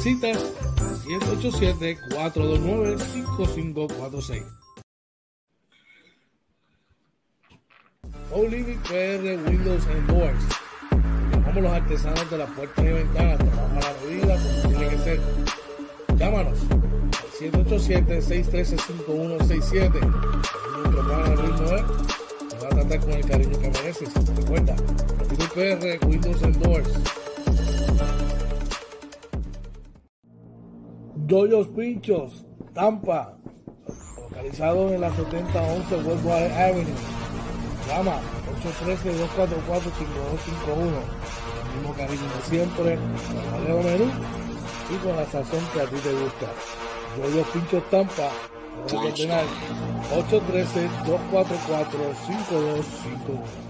Citas 787-429-5546. Living PR Windows and Doors. Llamamos los artesanos de las puertas y ventanas. Trabajamos a la medida como tiene que ser. Llámanos 787-613-5167. Nuestro plan de ritmo es te va a tratar con el cariño que mereces. Recuerda, PR Windows and Doors. Doyos Pinchos, Tampa, localizado en la 7011 Westwater Avenue. Llama 813-244-5251. El mismo cariño de siempre, con Leo Menú y con la sazón que a ti te gusta. Doyos Pinchos Tampa, 813-244-5251.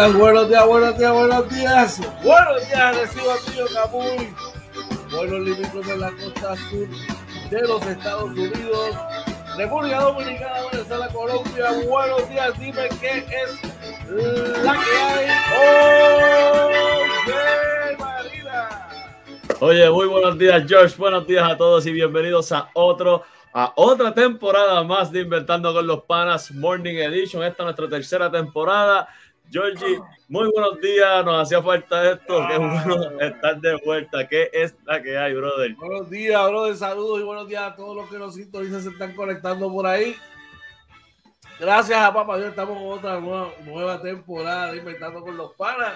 Días, buenos días, buenos días, buenos días. Buenos días, recibo tío Camuy. Buenos limítrofes de la costa sur de los Estados Unidos. República Dominicana, Venezuela, Colombia. Buenos días, dime qué es la que hay. Oye, Marina. Oye, muy buenos días, George. Buenos días a todos y bienvenidos a otro a otra temporada más de Inventando con los Panas Morning Edition. Esta es nuestra tercera temporada. Georgie, muy buenos días. Nos hacía falta esto. Qué bueno estar de vuelta. ¿Qué es la que hay, brother? Buenos días, brother. Saludos y buenos días a todos los que nos sintonizan, se están conectando por ahí. Gracias a Papá Dios, estamos en otra nueva, nueva temporada Inventando con los Panas.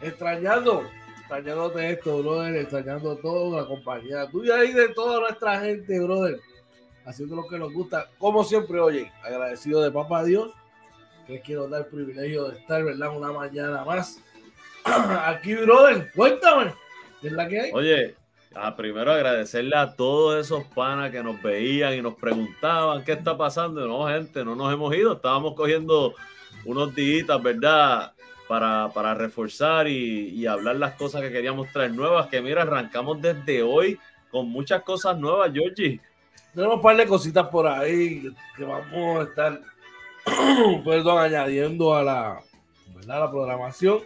Extrañando, extrañándote esto, brother. Extrañando toda la compañía tuya y de toda nuestra gente, brother haciendo lo que nos gusta. Como siempre, oye, agradecido de Papá Dios, que quiero dar el privilegio de estar, ¿verdad? Una mañana más. Aquí, brother, cuéntame, ¿qué es la que hay? Oye, a primero agradecerle a todos esos panas que nos veían y nos preguntaban qué está pasando. No, gente, no nos hemos ido, estábamos cogiendo unos días, ¿verdad? Para, para reforzar y, y hablar las cosas que queríamos traer nuevas. Que mira, arrancamos desde hoy con muchas cosas nuevas, Georgie tenemos un par de cositas por ahí que vamos a estar, perdón, añadiendo a la, ¿verdad? la programación.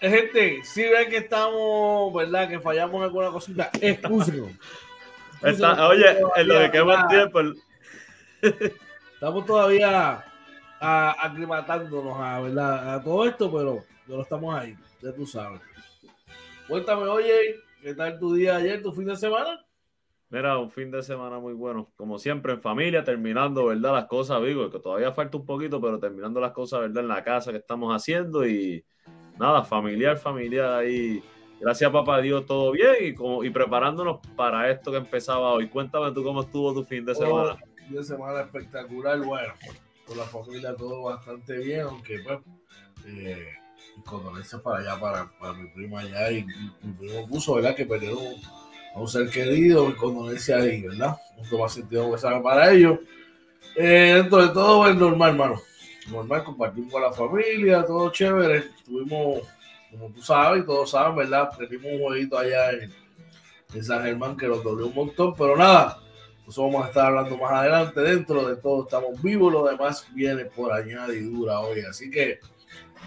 Eh, gente, si ven que estamos, ¿verdad? Que fallamos en alguna cosita, excúsenos. oye, en lo que quema el tiempo. Estamos todavía aclimatándonos a, ¿verdad? a todo esto, pero no estamos ahí, ya tú sabes. Cuéntame, oye, ¿qué tal tu día ayer, tu fin de semana? Mira, un fin de semana muy bueno, como siempre en familia, terminando, ¿verdad? Las cosas, digo, que todavía falta un poquito, pero terminando las cosas, ¿verdad? En la casa que estamos haciendo y nada, familiar, familiar ahí. Gracias a papá Dios, todo bien y, como, y preparándonos para esto que empezaba hoy. Cuéntame tú cómo estuvo tu fin de semana. Oh, fin de semana espectacular, bueno, con la familia todo bastante bien, aunque pues, eh, condolencias para allá, para, para mi prima allá y mi primo puso, ¿verdad? Que perdió a un ser querido, mi condolencia ahí, ¿verdad? Mucho más sentido que sabe para ellos. Eh, dentro de todo es normal, hermano. Normal, compartimos con la familia, todo chévere. Tuvimos, como tú sabes, todos saben, ¿verdad? Tenimos un jueguito allá en, San Germán que nos dolió un montón, pero nada, Eso vamos a estar hablando más adelante. Dentro de todo estamos vivos, lo demás viene por añadidura hoy. Así que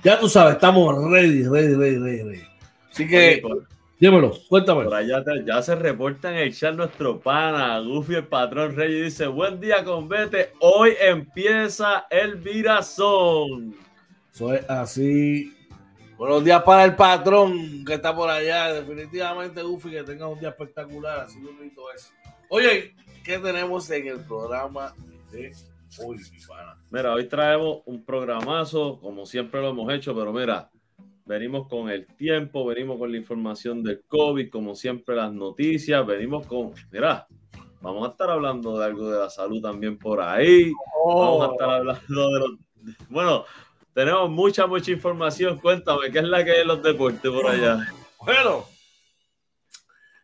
ya tú sabes, estamos ready, ready, ready, ready. Así que, dímelo, cuéntame. Por allá ya se reporta en el chat nuestro pana, Goofy el patrón Rey, dice, buen día con Vete, hoy empieza el virazón. Es así. Buenos días para el patrón que está por allá. Definitivamente, Goofy, que tenga un día espectacular. Así bonito es. Oye, ¿qué tenemos en el programa de hoy, mi pana? Mira, hoy traemos un programazo, como siempre lo hemos hecho, pero mira, venimos con el tiempo, venimos con la información del COVID, como siempre las noticias, venimos con, mira, vamos a estar hablando de algo de la salud también por ahí, vamos a estar hablando de los, bueno, tenemos mucha, mucha información, cuéntame, ¿qué es la que hay en los deportes por allá? Bueno,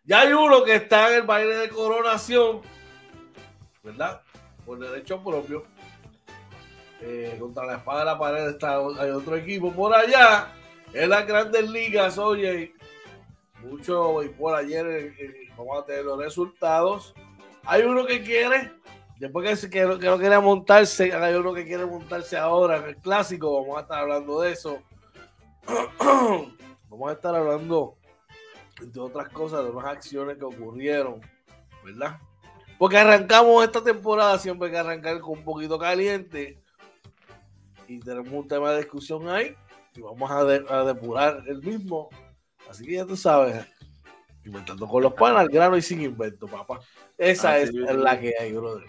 ya hay uno que está en el baile de coronación, ¿verdad? Por derecho propio. Eh, contra la espada de la pared está, hay otro equipo por allá. En las grandes ligas, oye, mucho y por ayer eh, eh, vamos a tener los resultados. Hay uno que quiere, después que, que, que no quiere montarse, hay uno que quiere montarse ahora en el clásico. Vamos a estar hablando de eso. vamos a estar hablando de otras cosas, de unas acciones que ocurrieron, ¿verdad? Porque arrancamos esta temporada siempre hay que arrancar con un poquito caliente y tenemos un tema de discusión ahí y vamos a, de, a depurar el mismo. Así que ya tú sabes, inventando con los panas, grano y sin invento, papá. Esa Así es la que hay, brother.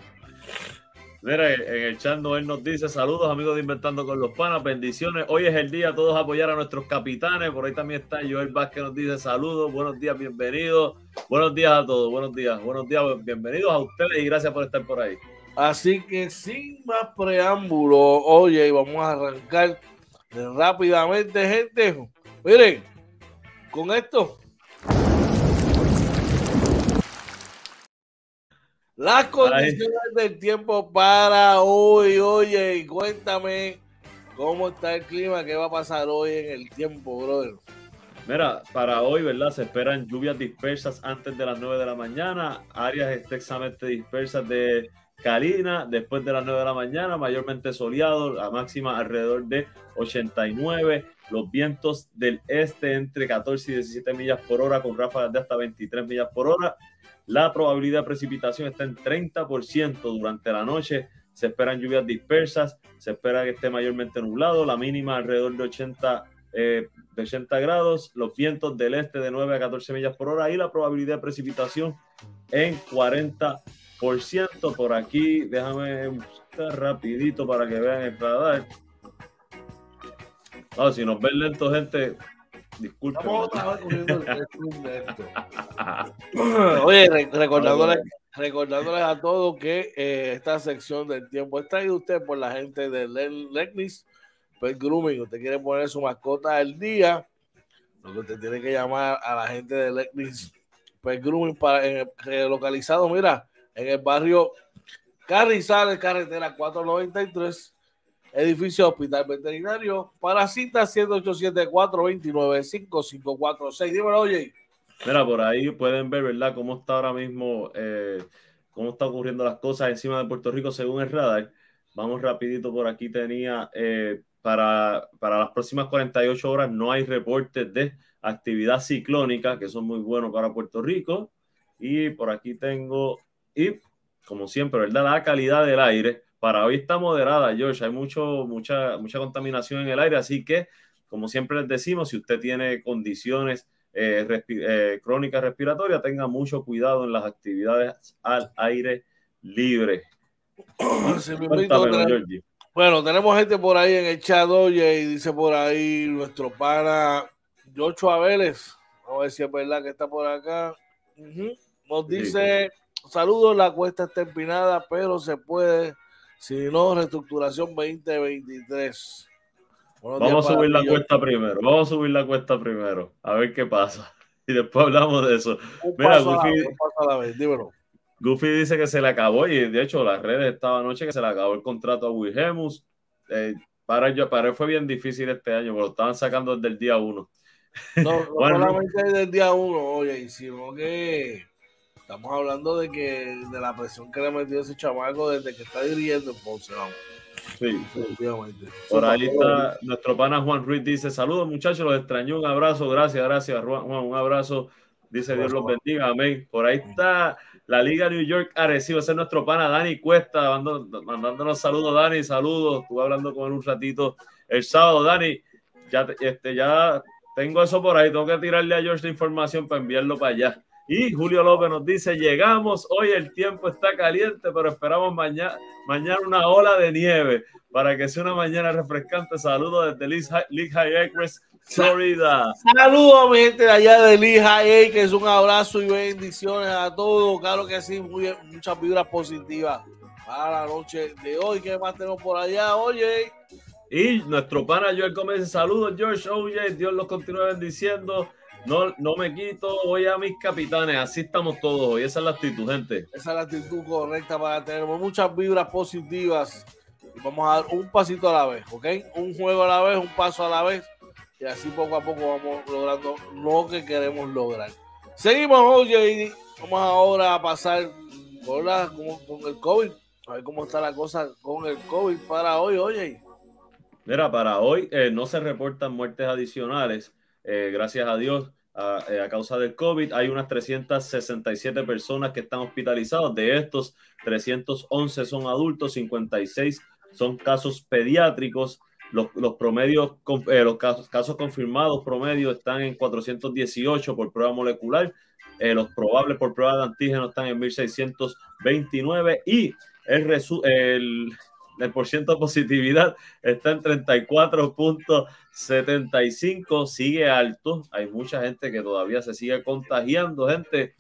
Mira, en el chat Noel nos dice saludos amigos de Inventando con los Panas, bendiciones. Hoy es el día todos apoyar a nuestros capitanes. Por ahí también está Joel Vázquez nos dice saludos, buenos días, bienvenidos. Buenos días a todos, buenos días, buenos días, bienvenidos a ustedes y gracias por estar por ahí. Así que sin más preámbulo, oye, vamos a arrancar rápidamente, gente. Miren, con esto Las condiciones Ay. del tiempo para hoy, oye, y cuéntame cómo está el clima, qué va a pasar hoy en el tiempo, brother. Mira, para hoy, ¿verdad? Se esperan lluvias dispersas antes de las 9 de la mañana, áreas extensamente dispersas de Calina después de las 9 de la mañana, mayormente soleado, la máxima alrededor de 89, los vientos del este entre 14 y 17 millas por hora con ráfagas de hasta 23 millas por hora. La probabilidad de precipitación está en 30% durante la noche. Se esperan lluvias dispersas, se espera que esté mayormente nublado, la mínima alrededor de 80, eh, de 80 grados, los vientos del este de 9 a 14 millas por hora y la probabilidad de precipitación en 40%. Por aquí, déjame buscar rapidito para que vean el radar. No, si nos ven lento, gente, disculpen. Oye, recordándoles, recordándoles a todos que eh, esta sección del tiempo está ahí usted por la gente de Legnis Pet Grooming. Usted quiere poner su mascota al día, lo que usted tiene que llamar a la gente de Legnis Pet Grooming para eh, localizado, mira, en el barrio Carrizales, carretera 493 edificio Hospital Veterinario. Para cita 1-874-29-5546. Dímelo, oye. Mira, por ahí pueden ver, ¿verdad?, cómo está ahora mismo, eh, cómo está ocurriendo las cosas encima de Puerto Rico según el radar. Vamos rapidito, por aquí tenía, eh, para, para las próximas 48 horas no hay reportes de actividad ciclónica, que son muy buenos para Puerto Rico. Y por aquí tengo, y como siempre, ¿verdad? La calidad del aire para hoy está moderada, George. Hay mucho, mucha, mucha contaminación en el aire, así que, como siempre les decimos, si usted tiene condiciones eh, respi eh, crónicas respiratorias, tenga mucho cuidado en las actividades al aire libre. Sí, bueno, tenemos gente por ahí en el chat, oye, y dice por ahí nuestro pana George Abeles. Vamos a ver si es verdad que está por acá. Uh -huh. Nos dice, sí. saludos, la cuesta está empinada, pero se puede si no, reestructuración 2023. Buenos vamos a subir la cuesta primero. Vamos a subir la cuesta primero. A ver qué pasa. Y después hablamos de eso. Un Mira, Goofy, vez, Goofy dice que se le acabó, y de hecho las redes estaban anoche que se le acabó el contrato a Wilhelmus. Eh, para, yo, para él fue bien difícil este año, pero lo estaban sacando desde el día uno. No, no bueno, solamente desde el día uno, oye, sino que Estamos hablando de que de la presión que le ha metido ese chamaco desde que está dirigiendo en Ponce, vamos. Sí, Por ahí está nuestro pana Juan Ruiz dice, saludos muchachos, los extraño, un abrazo, gracias, gracias Juan, un abrazo, dice Dios los bendiga, amén. Por ahí está la Liga New York Arecibo, ese es nuestro pana Dani Cuesta, mandándonos saludos, Dani, saludos, estuve hablando con él un ratito el sábado, Dani, ya, este, ya tengo eso por ahí, tengo que tirarle a George la información para enviarlo para allá. Y Julio López nos dice, llegamos, hoy el tiempo está caliente, pero esperamos mañana, mañana una ola de nieve para que sea una mañana refrescante. Saludos desde Lehigh Acres, Florida. Saludos mi gente de allá de Lehigh Acres, un abrazo y bendiciones a todos. Claro que sí, muy, muchas vibras positivas para la noche de hoy. ¿Qué más tenemos por allá? Oye. Y nuestro pana Joel Gómez, saludos George, oye, Dios los continúe bendiciendo no, no me quito, voy a mis capitanes, así estamos todos hoy, esa es la actitud, gente. Esa es la actitud correcta para tener muchas vibras positivas y vamos a dar un pasito a la vez, ¿ok? Un juego a la vez, un paso a la vez y así poco a poco vamos logrando lo que queremos lograr. Seguimos, oye, y vamos ahora a pasar con, con, el COVID, a ver cómo está la cosa con el COVID para hoy, oye. Mira, para hoy eh, no se reportan muertes adicionales eh, gracias a Dios, eh, a, causa del COVID. Hay unas 367 personas que están hospitalizadas. De estos, 311 son adultos, 56 son casos pediátricos. Los, promedios, eh, los casos, casos, confirmados promedio están en 418 por prueba molecular. los probables por prueba de antígeno están en 1629 y el, el, el porcentaje de positividad está en 34.75, sigue alto. Hay mucha gente que todavía se sigue contagiando, gente.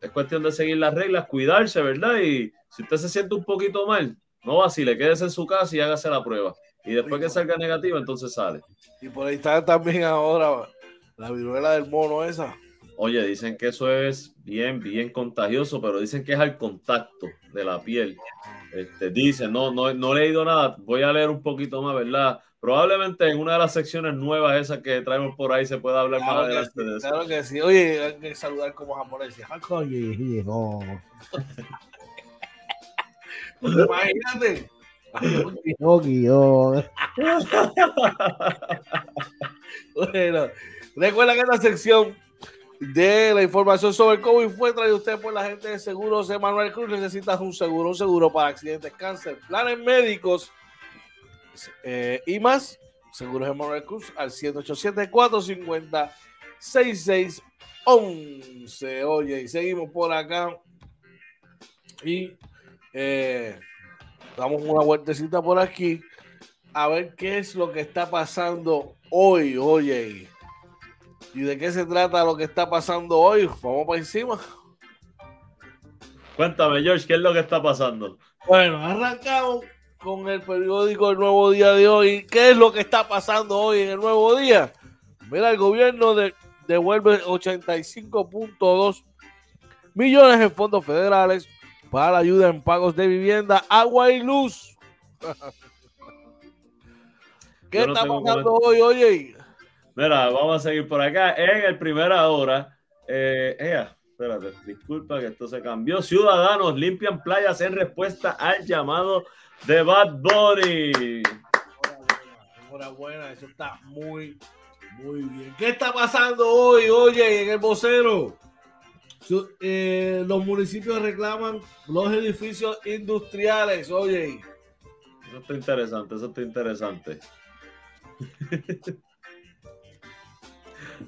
Es cuestión de seguir las reglas, cuidarse, ¿verdad? Y si usted se siente un poquito mal, no vacile, quédese en su casa y hágase la prueba. Y después que salga negativo, entonces sale. Y por ahí está también ahora la viruela del mono esa. Oye, dicen que eso es bien, bien contagioso, pero dicen que es al contacto de la piel. Este, dice, no, no, no he leído nada, voy a leer un poquito más, ¿verdad? Probablemente en una de las secciones nuevas esas que traemos por ahí se pueda hablar más adelante de eso. Claro que sí. Oye, hay que saludar como japoneses. Oye, no. Imagínate. bueno, recuerda que esta sección de la información sobre COVID fue traído usted por la gente de Seguros Emanuel Cruz. Necesitas un seguro, un seguro para accidentes, cáncer, planes médicos eh, y más. Seguros Emanuel Cruz al 187-450-6611. Oye, y seguimos por acá. Y eh, damos una vueltecita por aquí a ver qué es lo que está pasando hoy. Oye, ¿Y de qué se trata lo que está pasando hoy? Vamos para encima. Cuéntame, George, ¿qué es lo que está pasando? Bueno, arrancamos con el periódico El Nuevo Día de hoy. ¿Qué es lo que está pasando hoy en el Nuevo Día? Mira, el gobierno devuelve 85.2 millones en fondos federales para la ayuda en pagos de vivienda, agua y luz. ¿Qué está pasando hoy, oye? Mira, vamos a seguir por acá. En el primera hora, eh, espérate, disculpa que esto se cambió. Ciudadanos limpian playas en respuesta al llamado de Bad Bunny. Enhorabuena, eso está muy, muy bien. ¿Qué está pasando hoy, oye, en el vocero? Eh, los municipios reclaman los edificios industriales, oye. Eso está interesante, eso está interesante.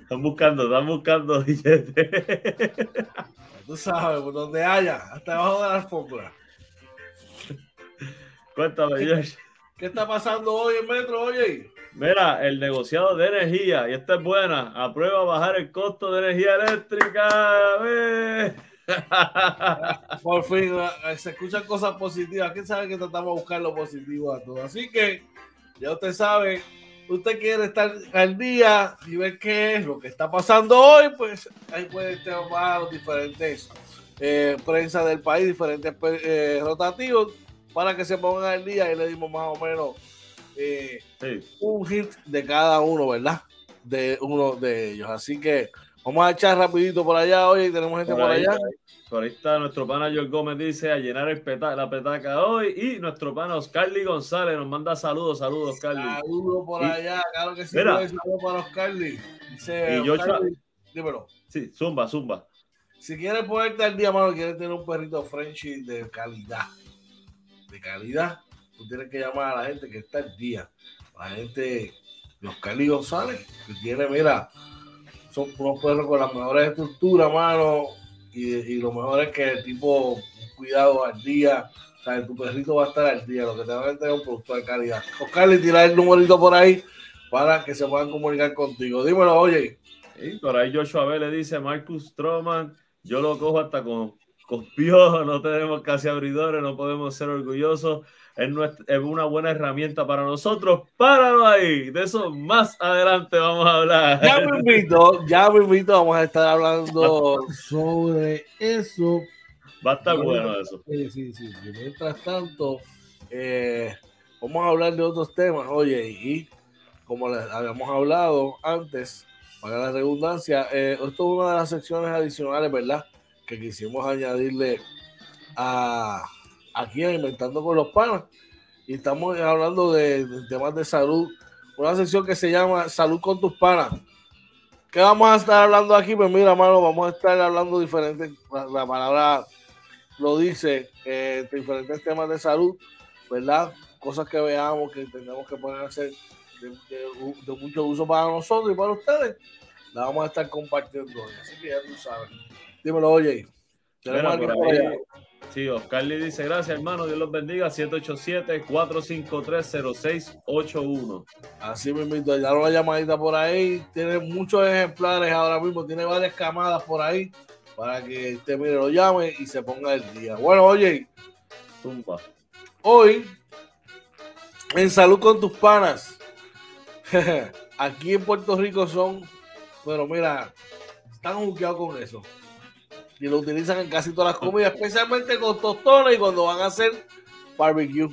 Están buscando, están buscando billetes. Tú sabes, por donde haya, hasta abajo de la alfombra. Cuéntame, George. ¿Qué está pasando hoy en Metro, oye? Mira, el negociado de energía, y esta es buena, aprueba bajar el costo de energía eléctrica. Por fin, eh, se escuchan cosas positivas. ¿Quién sabe que tratamos de buscar lo positivo a todo? Así que, ya usted sabe, usted quiere estar al día y ver qué es lo que está pasando hoy, pues ahí puede tomar diferentes eh, prensa del país, diferentes eh, rotativos, para que se pongan al día y le dimos más o menos eh, un hit de cada uno, ¿verdad? De uno de ellos. Así que Vamos a echar rapidito por allá hoy, tenemos gente por, allá. Por ahí está nuestro pana George Gómez, dice a llenar el la petaca hoy. Y nuestro pana Oscarly González nos manda saludos, saludos, Oscarly. Saludos por allá, claro que sí. Saludos para Oscarly. Dice, y Oscarly, dímelo. Sí, zumba, zumba. Si quieres ponerte al día, mano, quieres tener un perrito Frenchy de calidad, de calidad, tú tienes que llamar a la gente que está al día. La gente de Oscarly González, que tiene, mira, son unos perros con las mejores estructuras, mano, y, y lo mejor es que tipo cuidado al día, o sea, tu perrito va a estar al día, lo que te va a entregar es un producto de calidad. Oscar, le tira el numerito por ahí para que se puedan comunicar contigo. Dímelo, oye. Y por ahí Joshua B le dice Marcus Stroman, yo lo cojo hasta con, con no tenemos casi abridores, no podemos ser orgullosos es, una buena herramienta para nosotros. Páralo ahí. De eso más adelante vamos a hablar. Ya me invito, ya me invito. Vamos a estar hablando sobre eso. Va a estar bueno, eso. Sí, sí, sí. Mientras tanto, eh, vamos a hablar de otros temas. Oye, y como les habíamos hablado antes, para la redundancia, eh, esto es una de las secciones adicionales, ¿verdad? Que quisimos añadirle a aquí en Inventando con los Panas. Y estamos hablando de, temas de salud. Una sección que se llama Salud con tus panas. ¿Qué vamos a estar hablando aquí? Pues mira, mano, vamos a estar hablando diferentes, la, palabra lo dice, eh, diferentes temas de salud, ¿verdad? Cosas que veamos, que entendemos que pueden ser de, mucho uso para nosotros y para ustedes. La vamos a estar compartiendo hoy. Así que ya tú sabes. Dímelo, oye. Tenemos Sí, Oscar le dice, gracias hermano, Dios los bendiga, 787-453-0681. Así me invito, ya una llamadita por ahí, tiene muchos ejemplares ahora mismo, tiene varias camadas por ahí, para que usted mire, lo llame y se ponga el día. Bueno, oye, hoy, en salud con tus panas, aquí en Puerto Rico son, pero mira, están juqueados con eso y lo utilizan en casi todas las comidas, especialmente con tostones y cuando van a hacer barbecue.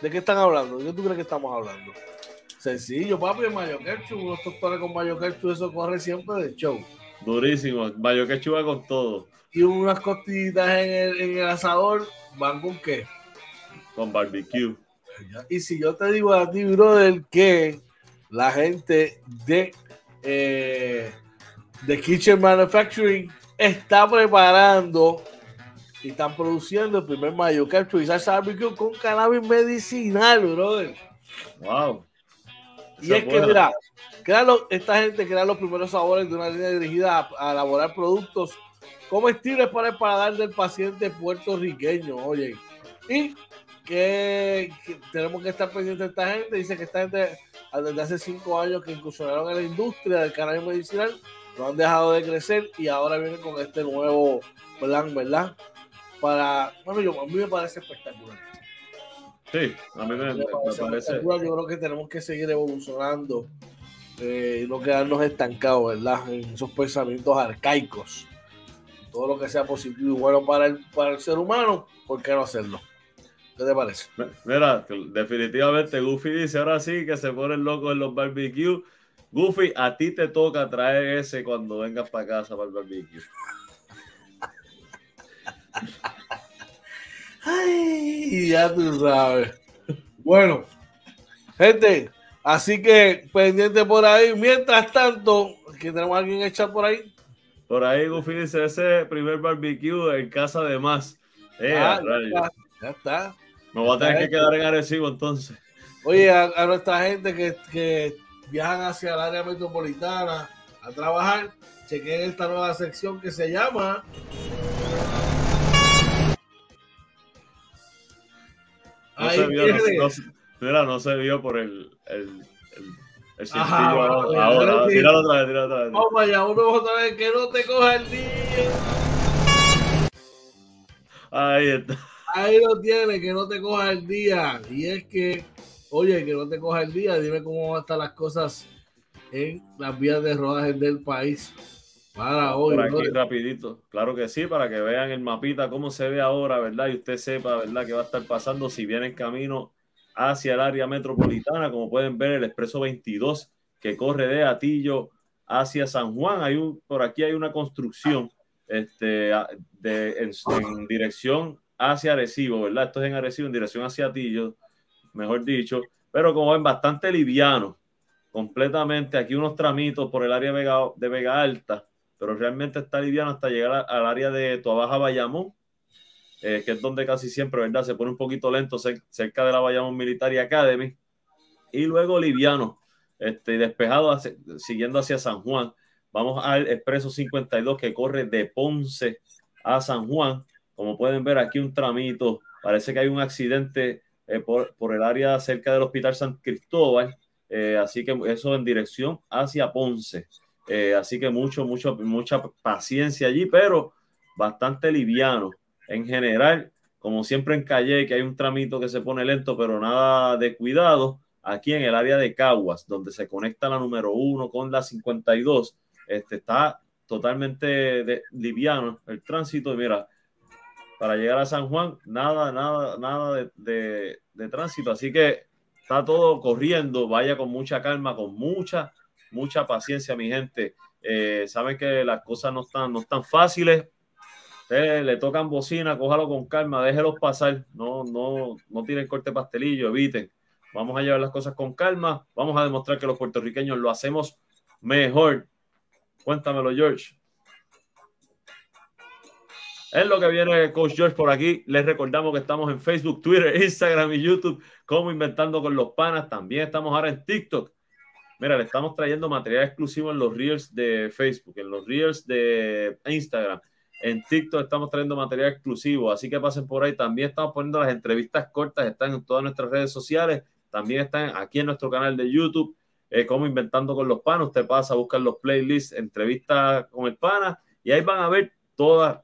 ¿De qué están hablando? ¿De qué tú crees que estamos hablando? Sencillo, papi, mayo ketchup, unos tostones con mayo ketchup, eso corre siempre de show. Durísimo, mayo ketchup va con todo. Y unas costillitas en el, en el asador, ¿van con qué? Con barbecue. Y si yo te digo a ti, brother, que la gente de eh, The Kitchen Manufacturing está preparando y están produciendo el primer mayo ketchup y salsa barbecue con cannabis medicinal, brother. Wow. Y es que, mira, esta gente crea los primeros sabores de una línea dirigida a, elaborar productos comestibles para el paladar del paciente puertorriqueño, oye. Y que, tenemos que estar pendientes de esta gente. Dice que esta gente, desde hace cinco años que incursionaron en la industria del cannabis medicinal, no han dejado de crecer y ahora vienen con este nuevo plan, ¿verdad? Para, bueno, yo, a mí me parece espectacular. Sí, a mí me, parece. Yo creo que tenemos que seguir evolucionando eh, y no quedarnos estancados, ¿verdad? En esos pensamientos arcaicos. Todo lo que sea positivo y bueno para el, para el ser humano, ¿por qué no hacerlo? ¿Qué te parece? Mira, definitivamente Goofy dice ahora sí que se ponen locos en los barbecues Goofy, a ti te toca traer ese cuando vengas para casa para el barbecue. Ay, ya tú sabes. Bueno, gente, así que pendiente por ahí. Mientras tanto, que tenemos a alguien echar por ahí. Por ahí, Goofy dice: ese primer barbecue en casa de más. Eh, ah, ya, está, Me voy a tener que quedar en Arecibo entonces. Oye, a, nuestra gente que, que viajan hacia el área metropolitana a trabajar, chequen esta nueva sección que se llama No se, vio, no, no, se vio por el, el, el, ahora. ahora. Tíralo otra vez, tíralo otra vez. Vamos allá, uno otra vez, que no te coja el día. Ahí está. Ahí lo tiene, que no te coja el día. Y es que Oye, que no te coja el día, dime cómo van a estar las cosas en las vías de rodaje del país para hoy. Por aquí rapidito, claro que sí, para que vean el mapita, cómo se ve ahora, ¿verdad? Y usted sepa, ¿verdad? Que va a estar pasando si viene en camino hacia el área metropolitana, como pueden ver, el expreso 22 que corre de Atillo hacia San Juan. Hay un, por aquí hay una construcción este, de, en, dirección hacia Arecibo, ¿verdad? Esto es en Arecibo, en dirección hacia Atillo, mejor dicho, pero como ven, bastante liviano, completamente. Aquí unos tramitos por el área de Vega, Alta, pero realmente está liviano hasta llegar al área de Tuabaja Bayamón, eh, que es donde casi siempre, ¿verdad? Se pone un poquito lento cerca de la Bayamón Military Academy. Y luego liviano, este, despejado siguiendo hacia San Juan. Vamos al expreso 52 que corre de Ponce a San Juan. Como pueden ver aquí un tramito, parece que hay un accidente eh, por, por, el área cerca del Hospital San Cristóbal. Eh, así que eso en dirección hacia Ponce. Eh, así que mucho, mucho, mucha paciencia allí, pero bastante liviano. En general, como siempre en Calle, que hay un tramito que se pone lento, pero nada de cuidado. Aquí en el área de Caguas, donde se conecta la número uno con la 52, este, está totalmente liviano el tránsito. Mira, para llegar a San Juan, nada, nada, nada de, tránsito. Así que está todo corriendo. Vaya con mucha calma, con mucha, mucha paciencia, mi gente. Eh, saben que las cosas no están, no están fáciles. Eh, le tocan bocina, cójalo con calma, déjelos pasar. No, no, no tienen corte pastelillo, eviten. Vamos a llevar las cosas con calma. Vamos a demostrar que los puertorriqueños lo hacemos mejor. Cuéntamelo, George. Es lo que viene Coach George por aquí. Les recordamos que estamos en Facebook, Twitter, Instagram y YouTube, como Inventando con los Panas. También estamos ahora en TikTok. Mira, le estamos trayendo material exclusivo en los Reels de Facebook, en los Reels de Instagram. En TikTok estamos trayendo material exclusivo, así que pasen por ahí. También estamos poniendo las entrevistas cortas, están en todas nuestras redes sociales. También están aquí en nuestro canal de YouTube, eh, como Inventando con los Panas. Usted pasa a buscar los playlists, entrevistas con el pana, y ahí van a ver todas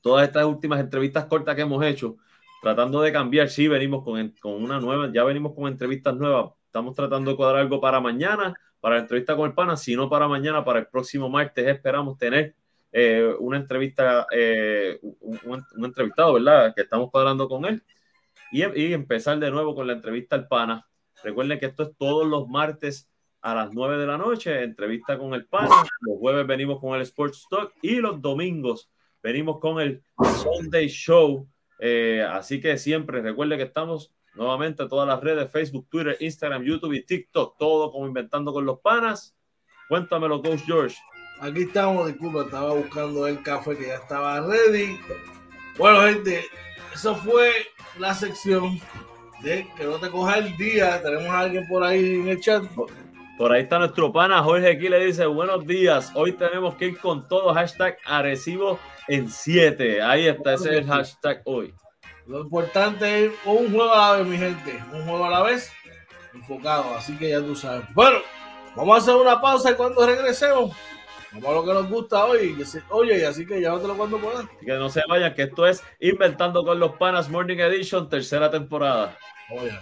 todas estas últimas entrevistas cortas que hemos hecho, tratando de cambiar, sí, venimos con, con una nueva, ya venimos con entrevistas nuevas, estamos tratando de cuadrar algo para mañana, para la entrevista con el pana, si no para mañana, para el próximo martes esperamos tener eh, una entrevista, eh, un, entrevistado, ¿verdad? Que estamos cuadrando con él y, y, empezar de nuevo con la entrevista al pana. Recuerden que esto es todos los martes a las 9 de la noche, entrevista con el pana. Los jueves venimos con el Sports Talk y los domingos venimos con el Sunday Show. Eh, así que siempre recuerde que estamos nuevamente en todas las redes, Facebook, Twitter, Instagram, YouTube y TikTok, todo como inventando con los panas. Cuéntamelo, Coach George. Aquí estamos, disculpa, estaba buscando el café que ya estaba ready. Bueno, gente, eso fue la sección de que no te coja el día. Tenemos a alguien por ahí en el chat. Por ahí está nuestro pana Jorge aquí le dice buenos días. Hoy tenemos que ir con todo. Hashtag Arecibo en 7. Ahí está, ese es el hashtag hoy. Lo importante es un juego a la vez, mi gente. Un juego a la vez, enfocado. Así que ya tú sabes. Bueno, vamos a hacer una pausa y cuando regresemos, vamos a lo que nos gusta hoy. Oye, así que ya lo cuando puedas. Que no se vayan, que esto es Inventando con los Panas Morning Edition, tercera temporada. Oye.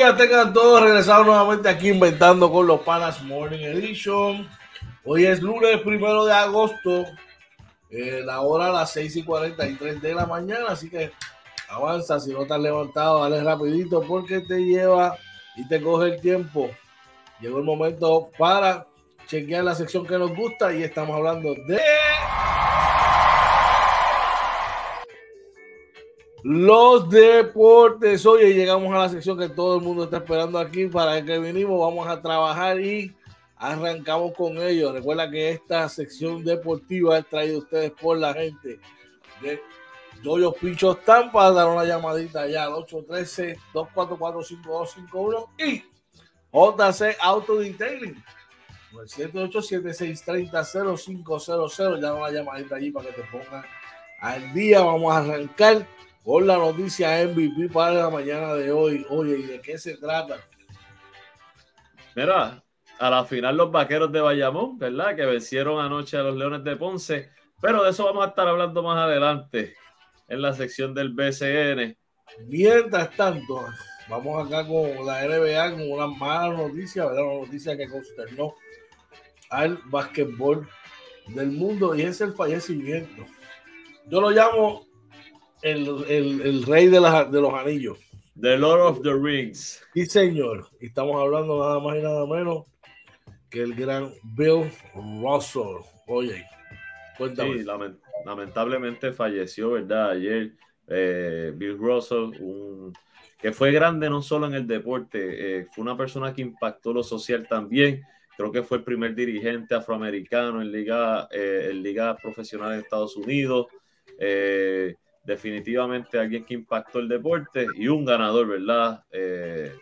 Tengan todos regresados nuevamente aquí inventando con los panas Morning Edition. Hoy es lunes primero de agosto, eh, la hora a las 6 y 43 de la mañana, así que avanza, si no estás levantado, dale rapidito porque te lleva y te coge el tiempo. Llegó el momento para chequear la sección que nos gusta y estamos hablando de... Los deportes. Oye, llegamos a la sección que todo el mundo está esperando aquí para que vinimos. Vamos a trabajar y arrancamos con ellos. Recuerda que esta sección deportiva es traída a ustedes por la gente de Doyos Pinchos Tampa. Dar una llamadita ya al 813-244-5251 y JC Auto Detailing. El 787-630-0500. Ya una llamadita allí para que te pongan al día. Vamos a arrancar con la noticia MVP para la mañana de hoy. Oye, ¿y de qué se trata? Mira, a la final los vaqueros de Bayamón, ¿verdad? Que vencieron anoche a los Leones de Ponce, pero de eso vamos a estar hablando más adelante en la sección del BCN. Mientras tanto, vamos acá con la NBA con una mala noticia, ¿verdad? Una noticia que consternó al básquetbol del mundo y es el fallecimiento. Yo lo llamo el, el, el rey de, la, de, los anillos. The Lord of the Rings. Sí, señor. Y estamos hablando nada más y nada menos que el gran Bill Russell. Oye, cuéntame. Sí, lament lamentablemente falleció, ¿verdad? Ayer eh, Bill Russell, un, que fue grande no solo en el deporte, eh, fue una persona que impactó lo social también. Creo que fue el primer dirigente afroamericano en liga, eh, en liga profesional en Estados Unidos. Eh, definitivamente alguien que impactó el deporte y un ganador, ¿verdad? Eh,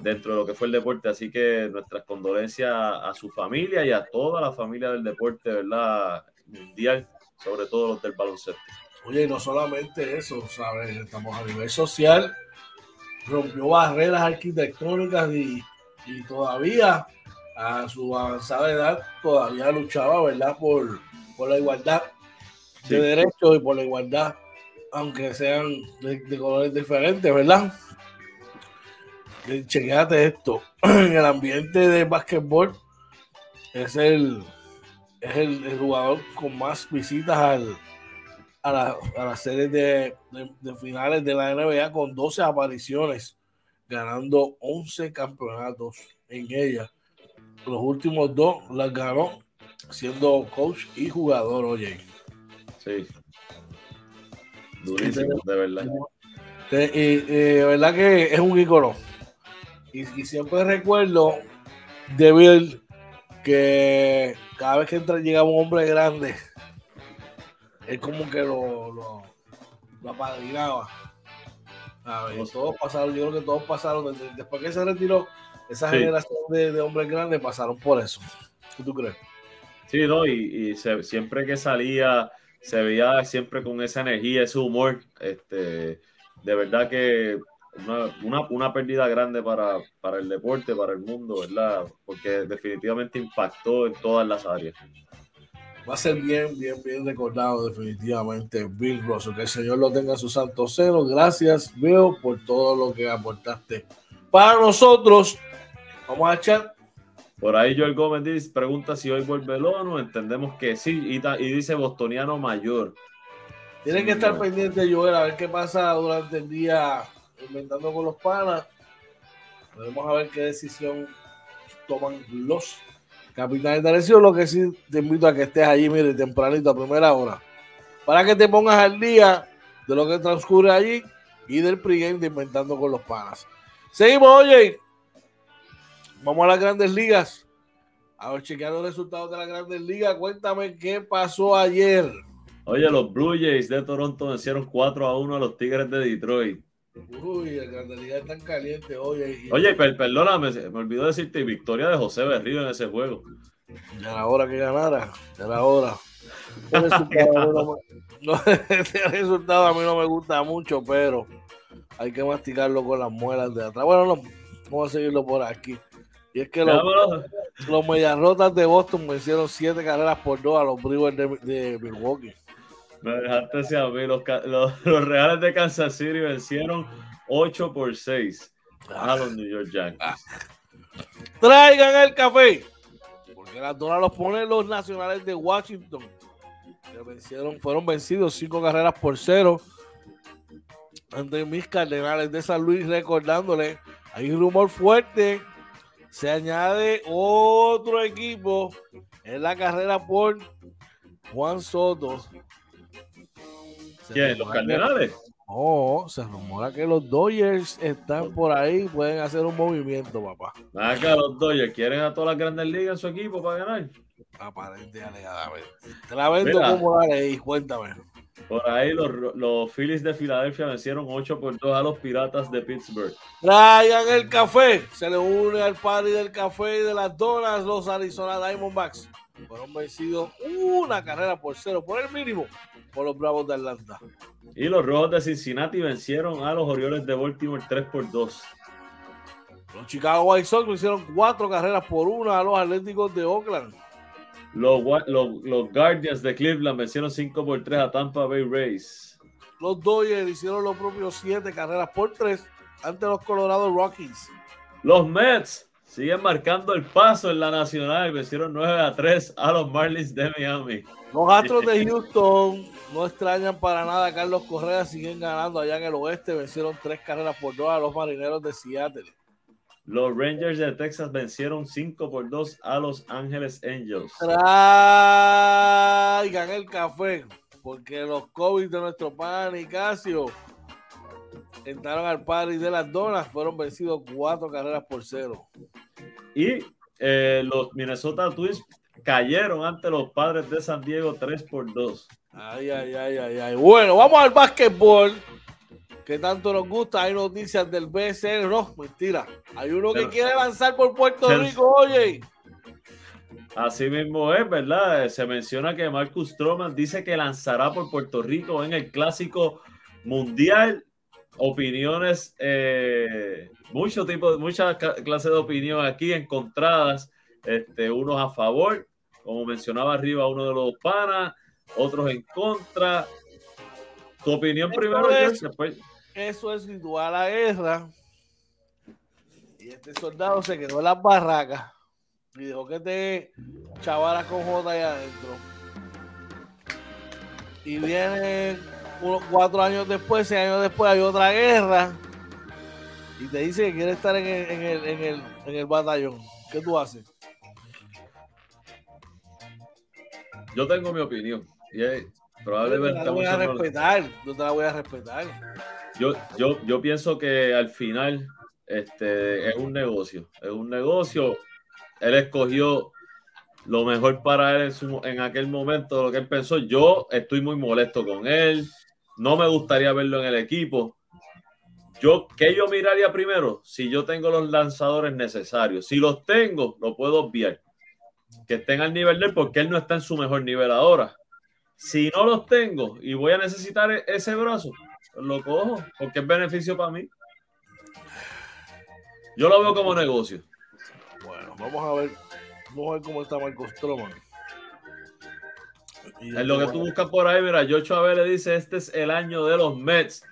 dentro de lo que fue el deporte. Así que nuestras condolencias a su familia y a toda la familia del deporte, ¿verdad? Mundial, sobre todo los del baloncesto. Oye, y no solamente eso, ¿sabes? Estamos a nivel social, rompió barreras arquitectónicas y, y todavía a su avanzada edad todavía luchaba, ¿verdad? Por, por la igualdad de derechos y por la igualdad aunque sean de, colores diferentes, ¿verdad? Chequéate esto. En el ambiente de básquetbol es el, es el, jugador con más visitas al, a, la, a las series de, de, finales de la NBA con 12 apariciones, ganando 11 campeonatos en ella. Los últimos dos las ganó siendo coach y jugador, oye. Sí, Durísimo, de verdad. Y, de verdad que es un ícono. Y, siempre recuerdo de Bill que cada vez que entra, llegaba un hombre grande, es como que lo, lo, lo apadrinaba. todos pasaron, yo creo que todos pasaron, después que se retiró, esa generación de, de, hombres grandes pasaron por eso. ¿Qué tú crees? Sí, no, y, y siempre que salía se veía siempre con esa energía, ese humor. Este, de verdad que una, una, pérdida grande para, para, el deporte, para el mundo, ¿verdad? Porque definitivamente impactó en todas las áreas. Va a ser bien, bien, bien recordado definitivamente Bill Russell. Que el Señor lo tenga en su santo seno. Gracias, Bill, por todo lo que aportaste para nosotros. Vamos a echar por ahí Joel Gómez dice, pregunta si hoy vuelve Lono. Entendemos que sí. Y, y dice Bostoniano Mayor. Tienen que estar pendientes, Joel, a ver qué pasa durante el día inventando con los panas. Vamos a ver qué decisión toman los capitanes de lesión. Lo que sí te invito a que estés allí, mire, tempranito, a primera hora. Para que te pongas al día de lo que transcurre allí y del pregame de inventando con los panas. Seguimos, oye. Vamos a las grandes ligas. A ver, chequear los resultados de las grandes ligas. Cuéntame qué pasó ayer. Oye, los Blue Jays de Toronto vencieron 4 a 1 a los Tigres de Detroit. Uy, las grandes ligas están calientes. Oye, Oye perdóname, me olvidó decirte victoria de José Berrío en ese juego. Ya era hora que ganara. Ya era hora. El resultado, no, el resultado a mí no me gusta mucho, pero hay que masticarlo con las muelas de atrás. Bueno, no, vamos a seguirlo por aquí. Y es que los, los Mediarrotas de Boston vencieron siete carreras por dos a los Brewers de, Milwaukee. Me dejaste decir a mí, los, los, Reales de Kansas City vencieron 8 por 6 a los New York Yankees. Traigan el café, porque las donas los ponen los nacionales de Washington. Que vencieron, fueron vencidos 5 carreras por 0 ante mis Cardenales de San Luis, recordándole, hay un rumor fuerte se añade otro equipo en la carrera por Juan Soto. ¿Quién? ¿Los Cardenales? No, se rumora que los Dodgers están por ahí, pueden hacer un movimiento, papá. Acá los Dodgers quieren a todas las grandes ligas en su equipo para ganar. Aparente, alegadamente. Te la vendo como la ley, cuéntame. Por ahí los, los Phillies de Filadelfia vencieron 8 por 2 a los Piratas de Pittsburgh. Traigan el café. Se le une al party del café y de las donas los Arizona Diamondbacks. Fueron vencidos una carrera por cero, por el mínimo, por los Bravos de Atlanta. Y los Rojos de Cincinnati vencieron a los Orioles de Baltimore 3 por 2. Los Chicago White Sox hicieron cuatro carreras por una a los Atléticos de Oakland. Los, los, los Guardians de Cleveland vencieron 5 por 3 a Tampa Bay Rays. Los Dodgers hicieron los propios 7 carreras por 3 ante los Colorado Rockies. Los Mets siguen marcando el paso en la nacional. Vencieron 9 a 3 a los Marlins de Miami. Los Astros de Houston no extrañan para nada a Carlos Correa. Siguen ganando allá en el oeste. Vencieron 3 carreras por 2 a los Marineros de Seattle. Los Rangers de Texas vencieron 5 por 2 a los Ángeles Angels. Traigan el café, porque los COVID de nuestro pan y Casio entraron al party de las donas, fueron vencidos cuatro carreras por cero. Y eh, los Minnesota Twins cayeron ante los padres de San Diego 3 por 2. Ay, ay, ay, ay, ay. Bueno, vamos al básquetbol que tanto nos gusta. Hay noticias del BCN. No, mentira. Hay uno que quiere lanzar por Puerto Rico, oye. Así mismo es, ¿verdad? Se menciona que Marcus Stroman dice que lanzará por Puerto Rico en el clásico mundial. Opiniones, eh, mucho tipo, muchas clases de opinión aquí encontradas, este, unos a favor, como mencionaba arriba uno de los panas, otros en contra. Tu opinión primero, después. Eso es ritual a la guerra. Y este soldado se quedó en las barracas y dejó que te chavara con J ahí adentro. Y viene unos cuatro años después, seis años después, hay otra guerra. Y te dice que quiere estar en el, en el, en el, en el batallón. ¿Qué tú haces? Yo tengo mi opinión. Y es, probablemente. No te la voy a respetar. No te la voy a respetar. Yo, yo, yo pienso que al final este, es un negocio. Es un negocio. Él escogió lo mejor para él en, su, en aquel momento, lo que él pensó. Yo estoy muy molesto con él. No me gustaría verlo en el equipo. Yo, ¿Qué yo miraría primero? Si yo tengo los lanzadores necesarios. Si los tengo, lo puedo obviar. Que estén al nivel de él, porque él no está en su mejor nivel ahora. Si no los tengo y voy a necesitar e-, ese brazo, lo cojo porque es beneficio para mí. Yo lo veo como negocio. Bueno, vamos a ver, vamos a ver cómo está Marcos Stroman. En lo que tú buscas por ahí, mira, Joshua Abel le dice, este es el año de los Mets.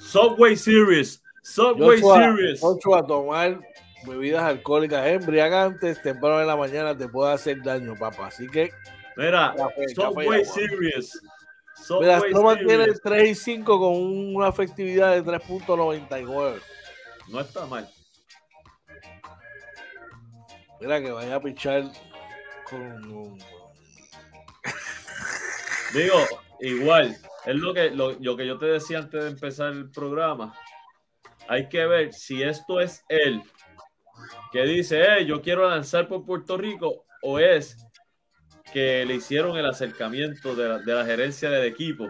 Subway Series. Subway Series. Joshua, a tomar bebidas alcohólicas embriagantes temprano en la mañana te puede hacer daño, papá. Así que... Mira, Subway Series. Mira, Stroman tiene 3 y 5 con una efectividad de 3.99. No está mal. Mira que vaya a pichar con. Digo, igual, es lo que, lo, que yo te decía antes de empezar el programa. Hay que ver si esto es él que dice, eh, yo quiero lanzar por Puerto Rico, o es que le hicieron el acercamiento de la, de la, gerencia del equipo.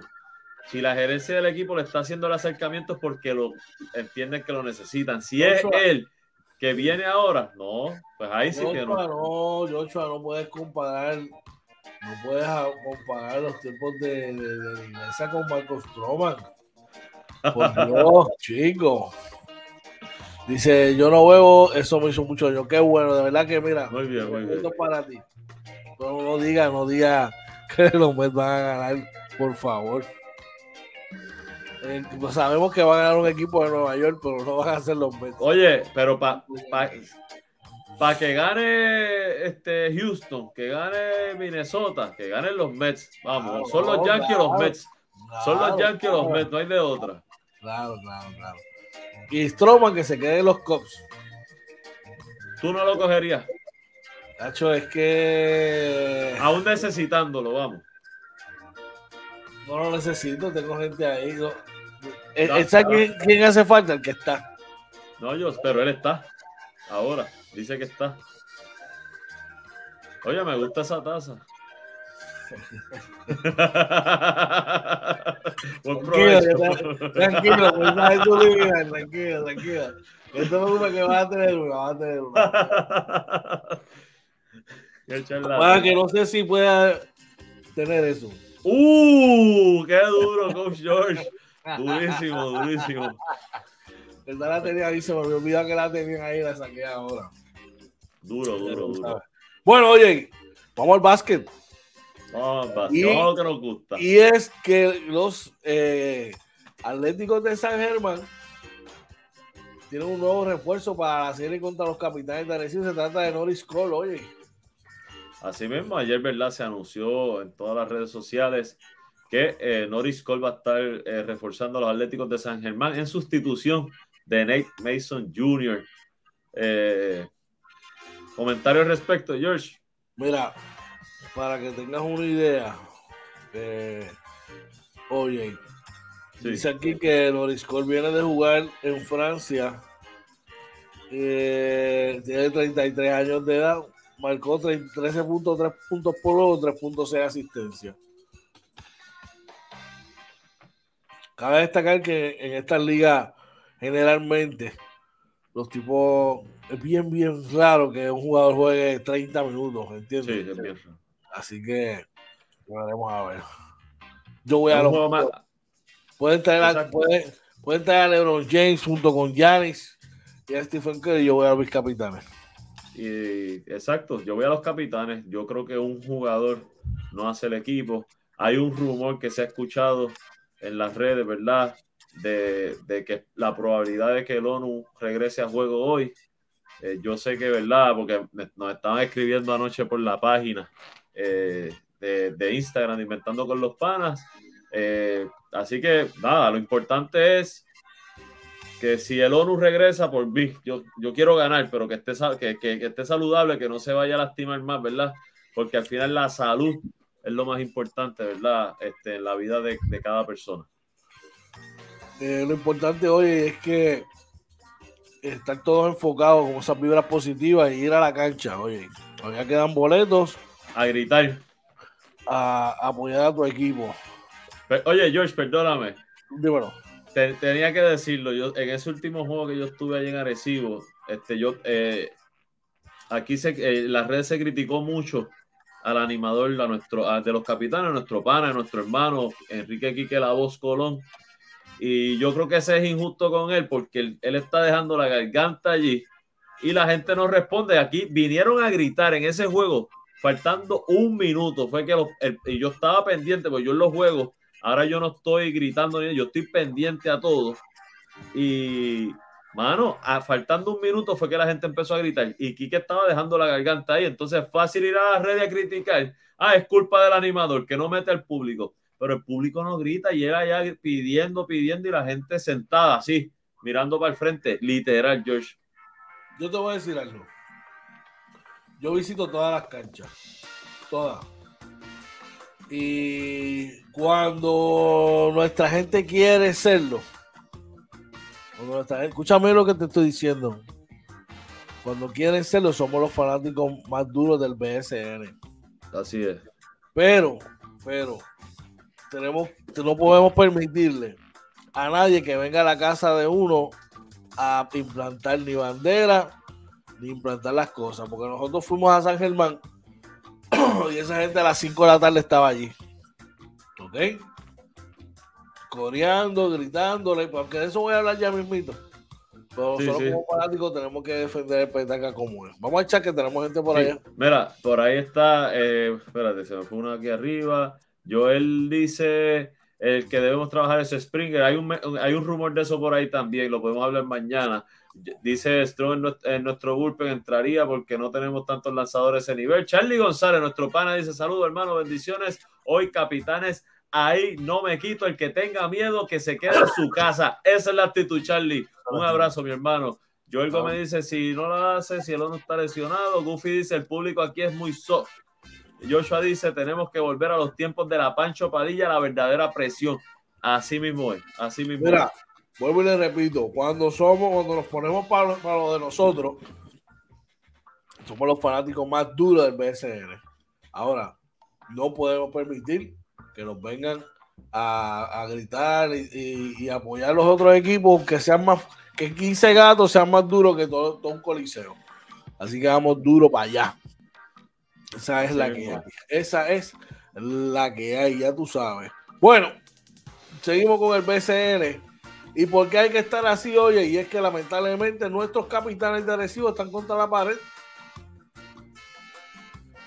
Si la gerencia del equipo le está haciendo el acercamiento es porque lo entienden que lo necesitan. Si es él que viene ahora, no, pues ahí sí que no. No, Joshua, no puedes comparar, no puedes comparar los tiempos de, de, de la iglesia con Marcos Stroman. Por Dios, chico. Dice, yo no veo, eso me hizo mucho yo. Qué bueno, de verdad que mira. Muy bien, muy bien. para ti. No, diga, no diga que los Mets van a ganar, por favor. Eh, pues sabemos que va a ganar un equipo de Nueva York, pero no van a ser los Mets. Oye, pero para pa, pa que gane este Houston, que gane Minnesota, que ganen los Mets, vamos, claro, son los Yankees o los Mets. Claro, son los Yankees los Mets, no hay de otra. Claro, claro, claro. Y Stroman que se quede en los Cubs. ¿Tú no lo cogerías? Nacho, es que. Aún necesitándolo, vamos. No lo necesito, tengo gente ahí. No. ¿Sabe quién, quién, hace falta? El que está. No, yo, pero él está. Ahora, dice que está. Oye, me gusta esa taza. tranquilo, tranquilo, tranquilo, tranquilo, tranquilo. Esto es que va a tener una, va a tener una. Para que no sé si pueda tener eso. ¡Uh! ¡Qué duro, Coach George! Durísimo, durísimo. Esta la tenía ahí, se me olvidó que la tenían ahí, la saqué ahora. Duro, duro, duro. Bueno, oye, vamos al básquet. Vamos al básquet, vamos a lo que nos gusta. Y es que los eh, Atléticos de San Germán tienen un nuevo refuerzo para la serie contra los capitanes de Arecibo. Se trata de Norris Cole, oye. Así mismo, ayer, ¿verdad? Se anunció en todas las redes sociales que eh, Norris Cole va a estar eh, reforzando a los Atléticos de San Germán en sustitución de Nate Mason Jr. Eh, Comentario al respecto, George. Mira, para que tengas una idea, oye, dice aquí que Norris Cole viene de jugar en Francia, tiene 33 años de edad, marcó 13.3 puntos por juego, 3.6 asistencia. Cabe destacar que en esta liga generalmente los tipos es bien, bien raro que un jugador juegue 30 minutos, ¿entiendes? Sí, bien Así que veremos a ver. Yo voy a los. Pueden traer, a, pueden, pueden traer a LeBron James junto con Giannis y a Stephen Curry. Yo voy a mis capitanes. Exacto, yo voy a los capitanes. Yo creo que un jugador no hace el equipo. Hay un rumor que se ha escuchado en las redes, ¿verdad? De, que la probabilidad de que el ONU regrese a juego hoy. Eh, yo sé que, ¿verdad? Porque nos estaban escribiendo anoche por la página eh, de, Instagram, inventando con los panas. Eh, así que, nada, lo importante es que si el ONU regresa por mí, yo, yo quiero ganar, pero que esté, que, que, esté saludable, que no se vaya a lastimar más, ¿verdad? Porque al final la salud es lo más importante, ¿verdad? Este, en la vida de, cada persona. Eh, lo importante hoy es que estar todos enfocados con esas vibras positivas y ir a la cancha. Oye, todavía quedan boletos. A gritar. A, apoyar a tu equipo. oye, George, perdóname. Dímelo tenía que decirlo, yo en ese último juego que yo estuve allí en Arecibo, este, yo, eh, aquí se, eh, la red se criticó mucho al animador a nuestro, de los capitanes, a nuestro pana, a nuestro hermano Enrique Quique La Voz Colón. Y yo creo que ese es injusto con él porque él, está dejando la garganta allí y la gente no responde. Aquí vinieron a gritar en ese juego, faltando un minuto. Fue que y yo estaba pendiente, porque yo en los juegos Ahora yo no estoy gritando, yo estoy pendiente a todo. Y, mano, faltando un minuto fue que la gente empezó a gritar. Y Kike estaba dejando la garganta ahí. Entonces es fácil ir a la red a criticar. Ah, es culpa del animador que no mete al público. Pero el público no grita y era ya pidiendo, pidiendo y la gente sentada así, mirando para el frente. Literal, George. Yo te voy a decir algo. Yo visito todas las canchas. Todas y cuando nuestra gente quiere serlo, escúchame lo que te estoy diciendo. Cuando quieren serlo, somos los fanáticos más duros del BSN. Así es. Pero, pero, tenemos, no podemos permitirle a nadie que venga a la casa de uno a implantar ni bandera, ni implantar las cosas. Porque nosotros fuimos a San Germán y esa gente a las 5 de la tarde estaba allí. ¿Ok? Coreando, gritándole, porque de eso voy a hablar ya mismito. Pero nosotros como fanáticos tenemos que defender el petaca como es. Vamos a echar que tenemos gente por allá. Mira, por ahí está, eh, espérate, se me fue uno aquí arriba. Joel dice el que debemos trabajar es Springer. Hay un, hay un rumor de eso por ahí también, lo podemos hablar mañana. Dice Strong en nuestro bullpen entraría porque no tenemos tantos lanzadores ese nivel. Charlie González, nuestro pana, dice saludos hermano, bendiciones. Hoy capitanes, ahí no me quito. El que tenga miedo que se quede en su casa. Esa es la actitud, Charlie. Un abrazo, mi hermano. Joel Gómez dice, si no lo hace, si el no está lesionado. Goofy dice, el público aquí es muy soft. Joshua dice, tenemos que volver a los tiempos de la Pancho Padilla, la verdadera presión. Así mismo es, así mismo Mira, vuelvo y le repito, cuando somos, cuando nos ponemos para, para lo de nosotros, somos los fanáticos más duros del BSN. Ahora, no podemos permitir que nos vengan a, gritar y, apoyar a los otros equipos que sean más, que 15 gatos sean más duros que todo, todo un coliseo. Así que vamos duro para allá. Esa es la que hay. Esa es la que hay, ya tú sabes. Bueno, seguimos con el BCN. ¿Y por qué hay que estar así, oye? Y es que lamentablemente nuestros capitanes de recibo están contra la pared.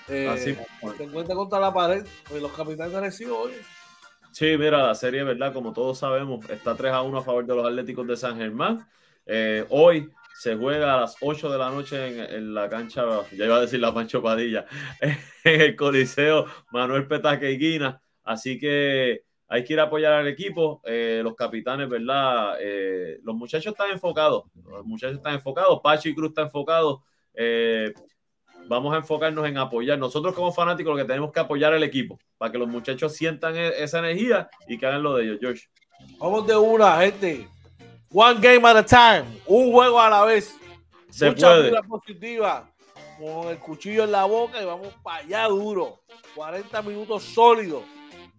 Eh, se encuentra contra la pared. Pues los capitanes de recibo, oye. Sí, mira, la serie, ¿verdad? Como todos sabemos, está 3 a 1 a favor de los Atléticos de San Germán. Eh, hoy se juega a las 8 de la noche en, la cancha, ya iba a decir la Pancho Padilla, en el Coliseo Manuel Petaque Guina. Así que hay que ir a apoyar al equipo. Eh, los capitanes, ¿verdad? Eh, los muchachos están enfocados. Los muchachos están enfocados. Pachi Cruz está enfocado. Eh, vamos a enfocarnos en apoyar. Nosotros como fanáticos lo que tenemos que apoyar al equipo para que los muchachos sientan e-, esa energía y que hagan lo de ellos, George. Vamos de una, gente. One game at a time. Un juego a la vez. Se Mucha puede. positiva. Con el cuchillo en la boca y vamos para allá duro. 40 minutos sólidos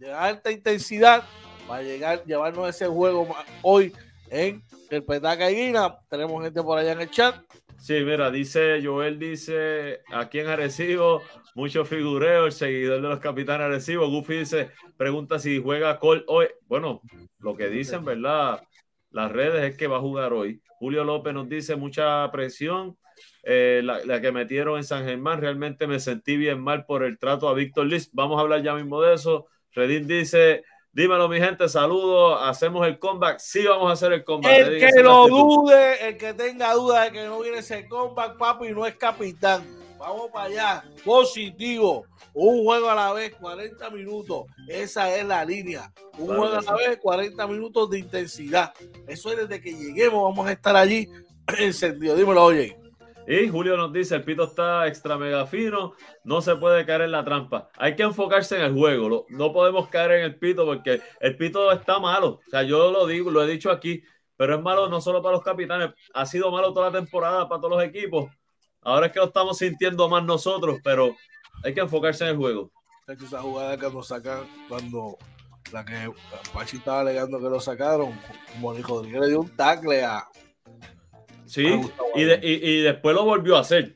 de alta intensidad para llegar, llevarnos ese juego hoy en el Petaca Guina. Tenemos gente por allá en el chat. Sí, mira, dice Joel, dice aquí en Arecibo, mucho figureo, el seguidor de los capitanes Arecibo. Goofy dice, pregunta si juega Cole hoy. Bueno, lo que dicen, ¿verdad? Las redes es que va a jugar hoy. Julio López nos dice mucha presión. Eh, la, la, que metieron en San Germán, realmente me sentí bien mal por el trato a Víctor Liz. Vamos a hablar ya mismo de eso. Redín dice, dímelo mi gente, saludos, hacemos el comeback. Sí, vamos a hacer el comeback. El que lo dude, el que tenga duda de que no viene ese comeback, papi, no es capitán. Vamos para allá, positivo. Un juego a la vez, 40 minutos. Esa es la línea. Un juego a la vez, 40 minutos de intensidad. Eso es desde que lleguemos, vamos a estar allí encendido. Dímelo, oye. Y Julio nos dice, el pito está extra mega fino, no se puede caer en la trampa. Hay que enfocarse en el juego, no podemos caer en el pito porque el pito está malo. O sea, yo lo digo, lo he dicho aquí, pero es malo no solo para los capitanes, ha sido malo toda la temporada para todos los equipos. Ahora es que lo estamos sintiendo más nosotros, pero hay que enfocarse en el juego. Esa jugada que nos sacan cuando la que Pachi estaba alegando que lo sacaron, Mónico Rodríguez le dio un tackle a, Sí, y, y, después lo volvió a hacer.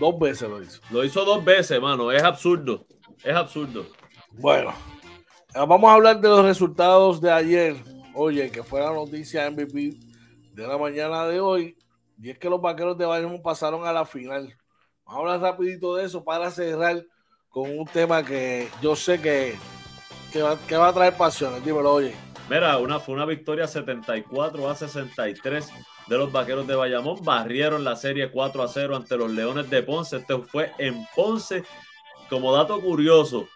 Dos veces lo hizo. Lo hizo dos veces, mano. Es absurdo. Es absurdo. Bueno, eh, vamos a hablar de los resultados de ayer. Oye, que fue la noticia MVP de la mañana de hoy. Y es que los vaqueros de Bayamón pasaron a la final. Vamos a hablar rapidito de eso para cerrar con un tema que yo sé que, que, va, que va a traer pasiones. Dímelo, oye. Mira, una, fue una victoria 74 a 63 de los Vaqueros de Bayamón. Barrieron la serie 4 a 0 ante los Leones de Ponce. Este fue en Ponce. Como dato curioso,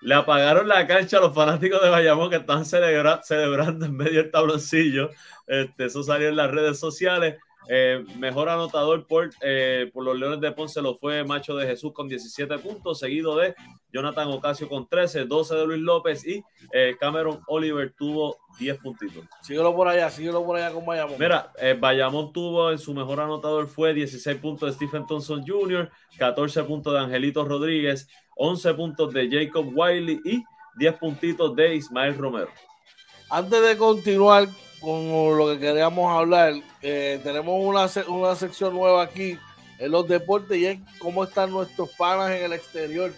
le apagaron la cancha a los fanáticos de Bayamón que están celebrando en medio del tabloncillo. Este, eso salió en las redes sociales. Eh, mejor anotador por, eh, por los Leones de Ponce lo fue Macho de Jesús con 17 puntos, seguido de Jonathan Ocasio con 13, 12 de Luis López y eh, Cameron Oliver tuvo 10 puntitos. Síguelo por allá, síguelo por allá con Bayamón. Mira, Bayamón tuvo en su mejor anotador fue 16 puntos de Stephen Thompson Jr., 14 puntos de Angelito Rodríguez, 11 puntos de Jacob Wiley y 10 puntitos de Ismael Romero. Antes de continuar con lo que queríamos hablar, eh, tenemos una, una sección nueva aquí en los deportes y es cómo están nuestros panas en el exterior.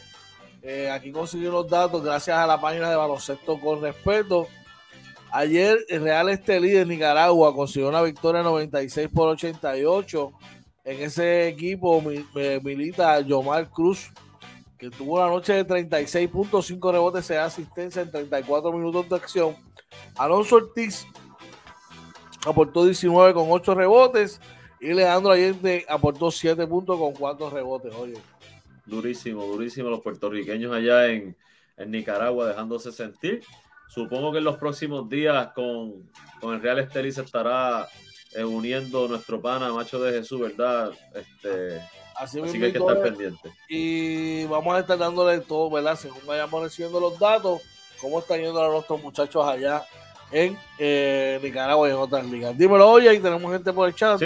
Eh, aquí conseguí los datos gracias a la página de baloncesto con respeto. Ayer el Real Estelí de Nicaragua consiguió una victoria 96 por 88. En ese equipo milita Yomar Cruz, que tuvo una noche de 36.5 rebotes de asistencia en 34 minutos de acción. Alonso Ortiz aportó 19 con 8 rebotes y Leandro Allende aportó 7 puntos con 4 rebotes. Oye. Durísimo, durísimo los puertorriqueños allá en, Nicaragua dejándose sentir. Supongo que en los próximos días con, el Real Estelí se estará eh, uniendo nuestro pana Macho de Jesús, ¿verdad? Este, así, que hay que estar pendiente. Y vamos a estar dándole todo, ¿verdad? Según vayamos recibiendo los datos, cómo están yendo a nuestros muchachos allá en eh, Nicaragua y en otras ligas. Dímelo, oye, y tenemos gente por el chat.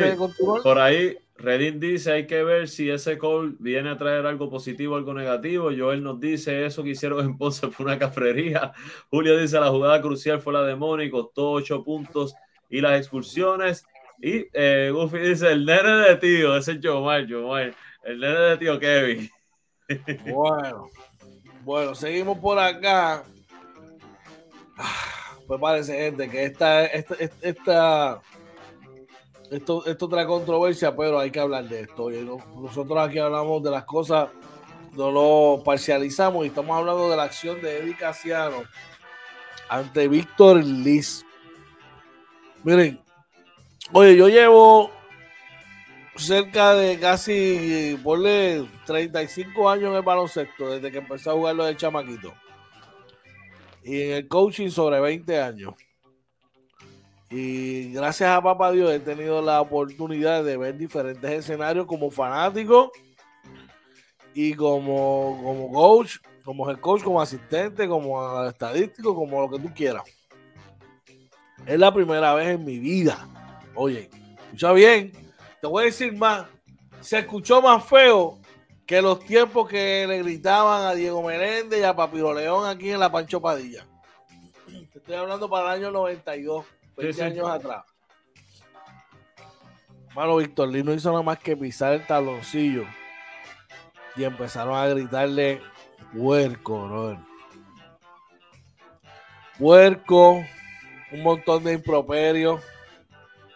por ahí, Redin dice, hay que ver si ese call viene a traer algo positivo o algo negativo. Joel nos dice, eso que hicieron en Ponce fue una cafrería. Julio dice, la jugada crucial fue la de Moni, costó ocho puntos y las expulsiones. Y eh, Goofy dice, el nene de tío, ese es Jomar, Jomar, el nene de tío Kevin. Bueno, bueno, seguimos por acá. Ah, pues parece, gente, que esta, esta, esta, esto, esto trae controversia, pero hay que hablar de esto. Nosotros aquí hablamos de las cosas, no lo parcializamos y estamos hablando de la acción de Eddie Casiano ante Víctor Liz. Miren, oye, yo llevo cerca de casi, ponle 35 años en el baloncesto, desde que empecé a jugarlo de chamaquito. Y en el coaching sobre 20 años. Y gracias a Papá Dios he tenido la oportunidad de ver diferentes escenarios como fanático y como, como coach, como head coach, como asistente, como estadístico, como lo que tú quieras. Es la primera vez en mi vida. Oye, escucha bien, te voy a decir más. Se escuchó más feo que los tiempos que le gritaban a Diego Meléndez y a Papiro León aquí en la Pancho Padilla. Te estoy hablando para el año 92, 20 años atrás. Mano, Víctor Lee no hizo nada más que pisar el taloncillo y empezaron a gritarle puerco, ¿no? Puerco, un montón de improperios,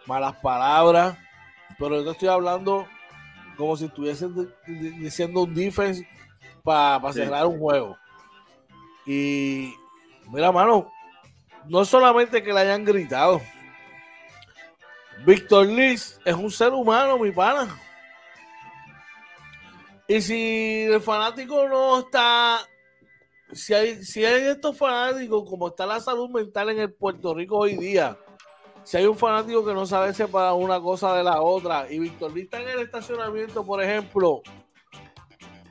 malas palabras pero yo estoy hablando como si estuviesen diciendo un defense para cerrar un juego. Y mira, mano, no solamente que le hayan gritado. Víctor Liz es un ser humano, mi pana. Y si el fanático no está, si hay, si hay estos fanáticos, como está la salud mental en el Puerto Rico hoy día, si hay un fanático que no sabe separar una cosa de la otra y Víctor está en el estacionamiento, por ejemplo,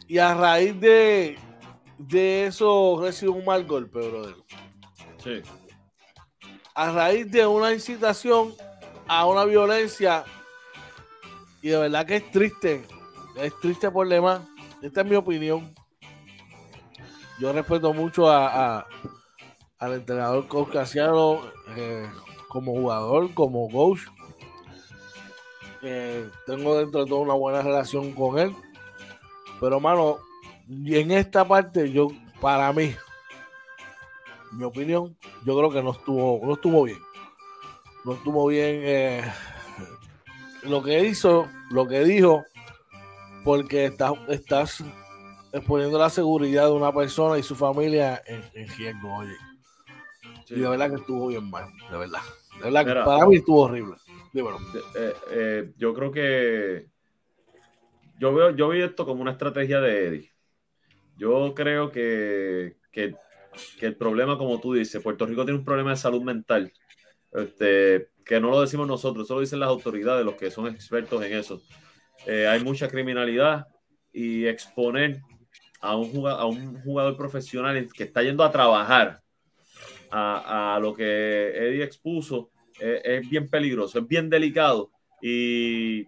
y a raíz de, de eso recibe un mal golpe, brother. Sí. A raíz de una incitación a una violencia, y de verdad que es triste, es triste por demás. Esta es mi opinión. Yo respeto mucho a, al entrenador caucasiano. Eh, como jugador, como coach. Eh, tengo dentro de todo una buena relación con él. Pero, mano, y en esta parte, yo, para mí, mi opinión, yo creo que no estuvo, no estuvo bien. No estuvo bien eh, lo que hizo, lo que dijo, porque estás, estás exponiendo la seguridad de una persona y su familia en, en riesgo, oye. Y de verdad que estuvo bien mal, de verdad. De verdad que para mí estuvo horrible. Eh, eh, yo creo que yo veo, yo vi esto como una estrategia de Eddie. Yo creo que, que, el problema, como tú dices, Puerto Rico tiene un problema de salud mental. Este, que no lo decimos nosotros, eso lo dicen las autoridades, los que son expertos en eso. Eh, hay mucha criminalidad y exponer a un, jugador, a un jugador profesional que está yendo a trabajar a, lo que Eddie expuso, eh, es bien peligroso, es bien delicado y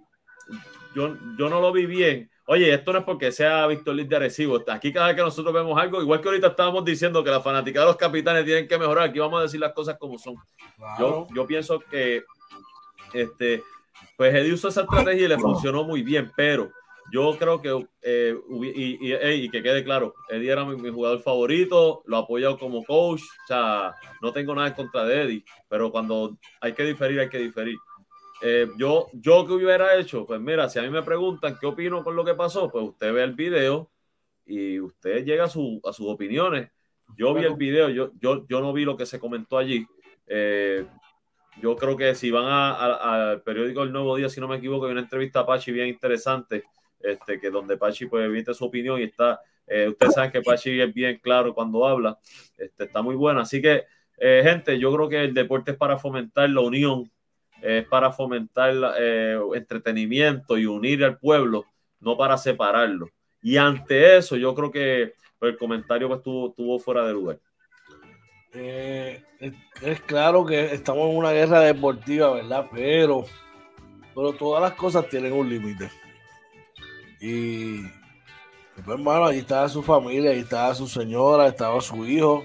yo, yo no lo vi bien. Oye, esto no es porque sea Víctor Liz de Arecibo. Aquí cada vez que nosotros vemos algo, igual que ahorita estábamos diciendo que la fanática de los capitanes tienen que mejorar, aquí vamos a decir las cosas como son. Yo, yo pienso que este, pues Eddie usó esa estrategia y le funcionó muy bien, pero yo creo que, eh, y, que quede claro, Eddie era mi, jugador favorito, lo he apoyado como coach, o sea, no tengo nada en contra de Eddie, pero cuando hay que diferir, hay que diferir. Eh, yo, yo que hubiera hecho, pues mira, si a mí me preguntan qué opino con lo que pasó, pues usted ve el video y usted llega a, su, a sus opiniones. Yo vi el video, yo, yo, yo no vi lo que se comentó allí. Eh, yo creo que si van al periódico El Nuevo Día, si no me equivoco, hay una entrevista a Pachi bien interesante este, que donde Pachi pues emite su opinión y está, eh, ustedes saben que Pachi es bien claro cuando habla, este, está muy bueno. Así que, eh, gente, yo creo que el deporte es para fomentar la unión, es para fomentar eh, entretenimiento y unir al pueblo, no para separarlo. Y ante eso, yo creo que el comentario pues, estuvo, fuera de lugar. es, es, claro que estamos en una guerra deportiva, ¿verdad? Pero, pero todas las cosas tienen un límite. Y pues hermano, ahí estaba su familia, ahí estaba su señora, estaba su hijo.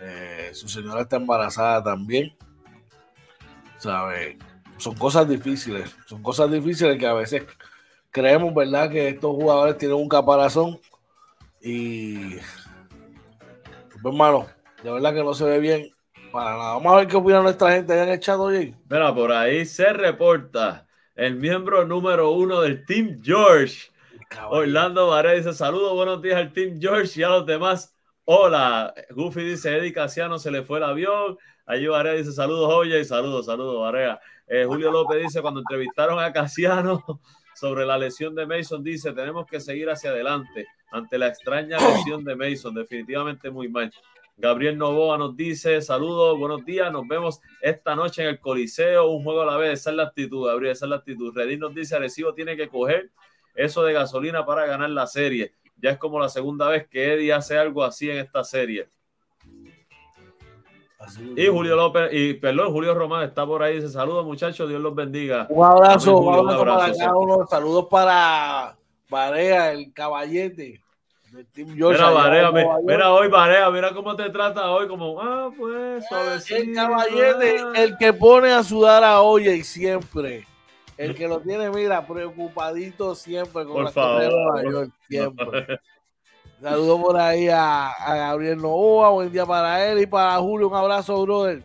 Eh, su señora está embarazada también. ¿Sabes? Son cosas difíciles. Son cosas difíciles que a veces creemos, ¿verdad? Que estos jugadores tienen un caparazón. Y, pues, hermano, de verdad que no se ve bien para nada. Vamos a ver qué opina nuestra gente allá en el chat, oye. Mira, por ahí se reporta el miembro número uno del Team George. Orlando Varela dice: Saludos, buenos días al Team George y a los demás. Hola. Goofy dice: Eddie Casiano se le fue el avión. Allí Varea dice: Saludos, oye, y saludos, saludos, Varea. Eh, Julio López dice: Cuando entrevistaron a Casiano sobre la lesión de Mason, dice: Tenemos que seguir hacia adelante ante la extraña lesión de Mason. Definitivamente muy mal. Gabriel Novoa nos dice, saludos, buenos días, nos vemos esta noche en el Coliseo, un juego a la vez, esa es la actitud, Gabriel, esa es la actitud. Redín nos dice, Arecibo tiene que coger eso de gasolina para ganar la serie. Ya es como la segunda vez que Eddie hace algo así en esta serie. y Julio López, y perdón, Julio Román está por ahí, dice saludos muchachos, Dios los bendiga. Un abrazo, un abrazo, para cada uno, saludos para Barea, el caballete. Mira, mira, hoy Barea, mira cómo te trata hoy, como, ah, pues, El caballete, el que pone a sudar a Oye y siempre. El que lo tiene, mira, preocupadito siempre con por favor, de siempre. Saludos por ahí a, Gabriel Novoa, buen día para él y para Julio, un abrazo, brother.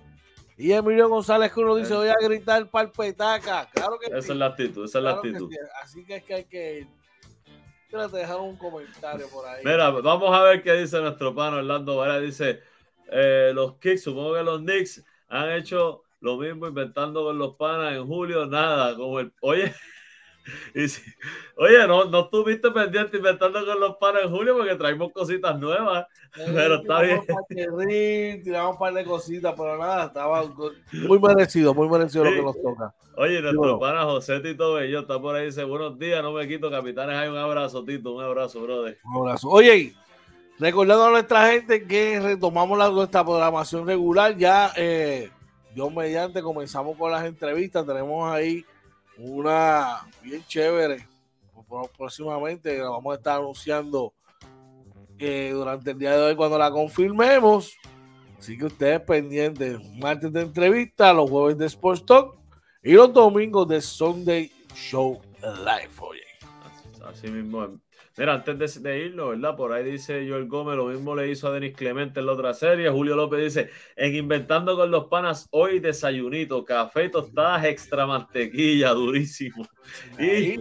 Y Emilio González que uno dice, voy a gritar palpetaca. Claro que Esa es la actitud, esa es la actitud. Así que es que hay que te dejar un comentario por ahí. Mira, vamos a ver qué dice nuestro pano Orlando Varela. Dice, eh, los Kicks, supongo que los Knicks han hecho lo mismo inventando con los panas en julio, nada, como el, oye, y si, oye, no, no estuviste pendiente inventando con los panas en julio porque traemos cositas nuevas, pero está bien. tiramos un par de cositas, pero nada, estaba muy merecido, muy merecido lo que nos toca. Oye, nuestro pana José Tito Bello está por ahí, dice, buenos días, no me quito, capitanes, hay un abrazo, Tito, un abrazo, brother. Un abrazo. Oye, recordando a nuestra gente que retomamos la, nuestra programación regular, ya... Eh, yo mediante comenzamos con las entrevistas. Tenemos ahí una bien chévere. Próximamente la vamos a estar anunciando eh, durante el día de hoy cuando la confirmemos. Así que ustedes pendientes. Martes de entrevista, los jueves de Sports Talk y los domingos de Sunday Show Live. Así mismo. Mira, antes de, irlo, ¿verdad? Por ahí dice Joel Gómez, lo mismo le hizo a Denis Clemente en la otra serie. Julio López dice, en Inventando con los Panas, hoy desayunito, café, tostadas, extra mantequilla, durísimo. y,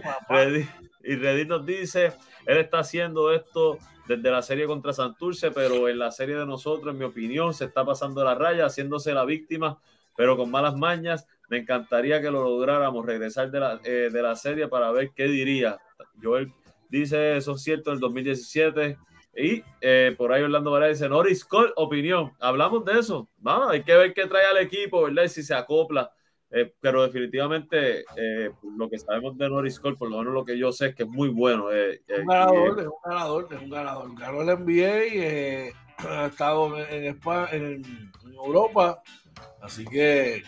Reddy, nos dice, él está haciendo esto desde la serie contra Santurce, pero en la serie de nosotros, en mi opinión, se está pasando la raya, haciéndose la víctima, pero con malas mañas. Me encantaría que lo lográramos, regresar de la, eh, de la serie para ver qué diría. Joel dice eso es cierto, el 2017. Y eh, por ahí Orlando Varela dice, Norris Cole, opinión. Hablamos de eso. Vamos, hay que ver qué trae al equipo, ¿verdad? Y si se acopla. Eh, pero definitivamente eh, lo que sabemos de Norris Cole, por lo menos lo que yo sé es que es muy bueno. un ganador, es un ganador, es un ganador. Ganó el NBA ha estado en, España, en, en Europa. Así que,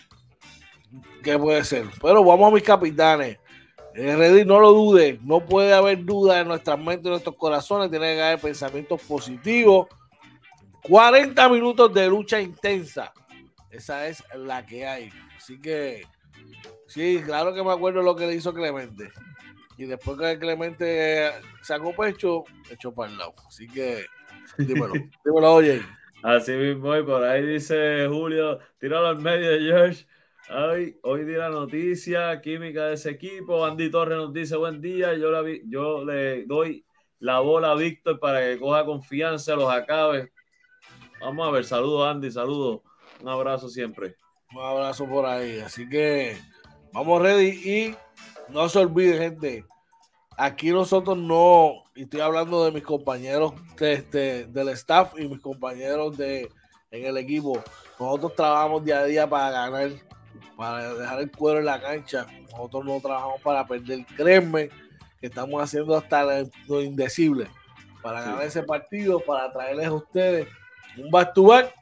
¿qué puede ser? Pero vamos a mis capitanes. Reddit, no lo dude, no puede haber duda en nuestras mentes, en nuestros corazones, tiene que haber pensamientos positivos. 40 minutos de lucha intensa, esa es la que hay. Así que, sí, claro que me acuerdo lo que le hizo Clemente. Y después que Clemente sacó pecho, echó para el lado. Así que, dímelo, dímelo, oye. Así mismo, y por ahí dice Julio, tíralo al medio de George. Hoy, hoy di la noticia química de ese equipo. Andy Torres nos dice buen día. Yo, la, yo le doy la bola a Víctor para que coja confianza, los acabe. Vamos a ver, saludos Andy, saludos. Un abrazo siempre. Un abrazo por ahí. Así que vamos ready y no se olviden, gente. Aquí nosotros no, y estoy hablando de mis compañeros de, este, del staff y mis compañeros de, en el equipo. Nosotros trabajamos día a día para ganar para dejar el cuero en la cancha. Nosotros no trabajamos para perder. Créanme que estamos haciendo hasta lo indecible para ganar ese partido, para traerles a ustedes un back to back.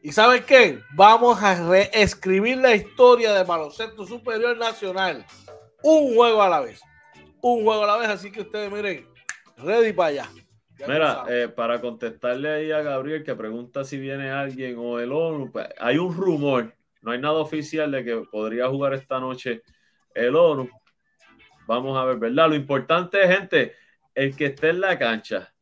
¿Y saben qué? Vamos a reescribir la historia del baloncesto superior nacional. Un juego a la vez. Un juego a la vez. Así que ustedes miren, ready para allá. Mira, eh, para contestarle ahí a Gabriel que pregunta si viene alguien o el ONU, pues, hay un rumor no hay nada oficial de que podría jugar esta noche el ONU. Vamos a ver, ¿verdad? Lo importante, gente, el que esté en la cancha,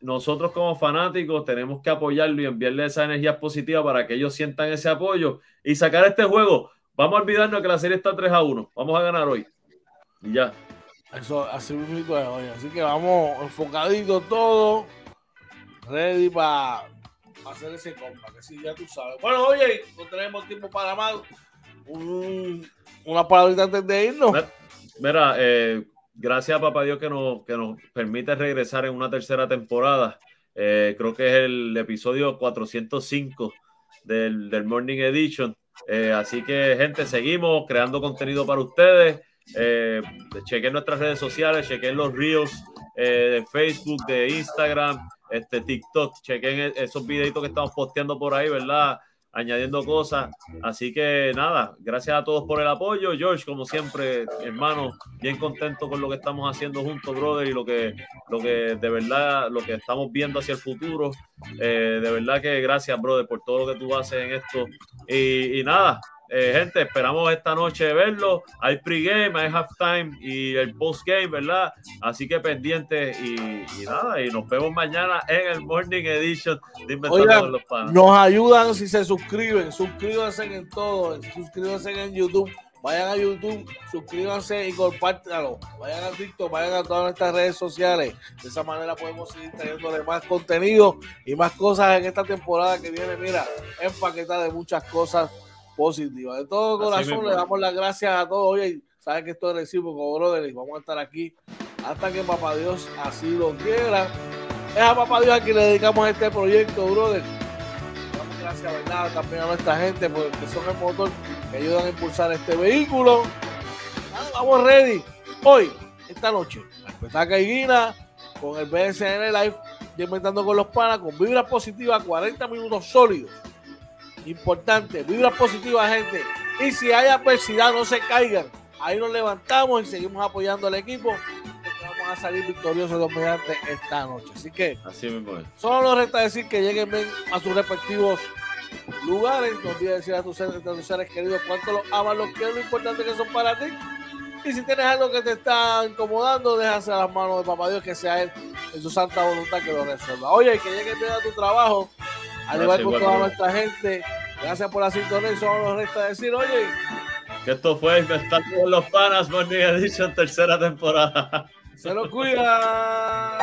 nosotros como fanáticos tenemos que apoyarlo y enviarle esa energía positiva para que ellos sientan ese apoyo y sacar este juego. Vamos a olvidarnos que la serie está 3 a 1. Vamos a ganar hoy. Y ya. Eso así mismo hoy. Así que vamos enfocaditos todo. Ready para hacer ese compa, que sí, ya tú sabes. Bueno, oye, no tenemos tiempo para más. una palabra antes de irnos. Mira, eh, gracias a Papá Dios que nos, que nos permite regresar en una tercera temporada. Eh, creo que es el episodio 405 del, del Morning Edition. Eh, así que, gente, seguimos creando contenido para ustedes. Eh, chequen nuestras redes sociales, chequen los reels de Facebook, de Instagram, este TikTok, chequen e-, esos videitos que estamos posteando por ahí, ¿verdad? añadiendo cosas. Así que nada, gracias a todos por el apoyo. George, como siempre, hermano, bien contento con lo que estamos haciendo juntos, brother, y lo que, lo que de verdad, lo que estamos viendo hacia el futuro. Eh, de verdad que gracias, brother, por todo lo que tú haces en esto. y nada, eh, gente, esperamos esta noche verlo. Hay pregame, hay halftime y el postgame, ¿verdad? Así que pendiente y, nada, y nos vemos mañana en el Morning Edition de Oigan, los Panos. Nos ayudan si se suscriben, suscríbanse en todo, suscríbanse en YouTube. Vayan a YouTube, suscríbanse y compártanlo. Vayan a TikTok, vayan a todas nuestras redes sociales. De esa manera podemos seguir trayéndole más contenido y más cosas en esta temporada que viene. Mira, empaquetada de muchas cosas positiva. De todo corazón le damos las gracias a todos. Oye, sabes que esto es recíproco, brother, y vamos a estar aquí hasta que Papá Dios así lo quiera. Es a Papá Dios a quien le dedicamos este proyecto, brother. Damos gracias, ¿verdad? También a nuestra gente, porque son el motor que ayudan a impulsar este vehículo. vamos ready. Hoy, esta noche, la y Guina con el BSN Live, inventando con los panas, con vibra positiva, 40 minutos sólidos Importante, vibra positiva, gente. Y si hay adversidad, no se caigan. Ahí nos levantamos y seguimos apoyando al equipo. vamos a salir victoriosos mediante esta noche. Así que, Así mismo solo nos resta decir que lleguen a sus respectivos lugares. No olvides decir a tus, seres, queridos cuánto los aman, los quieren, lo importante que son para ti. Y si tienes algo que te está incomodando, déjase a las manos de Papá Dios que sea Él en su santa voluntad que lo resuelva. Oye, que llegue bien a tu trabajo al igual que toda nuestra gente. Gracias por la sintonía y solo nos resta decir, oye. Que esto fue Inventando con los Panas Morning Edition, tercera temporada. Se lo cuida.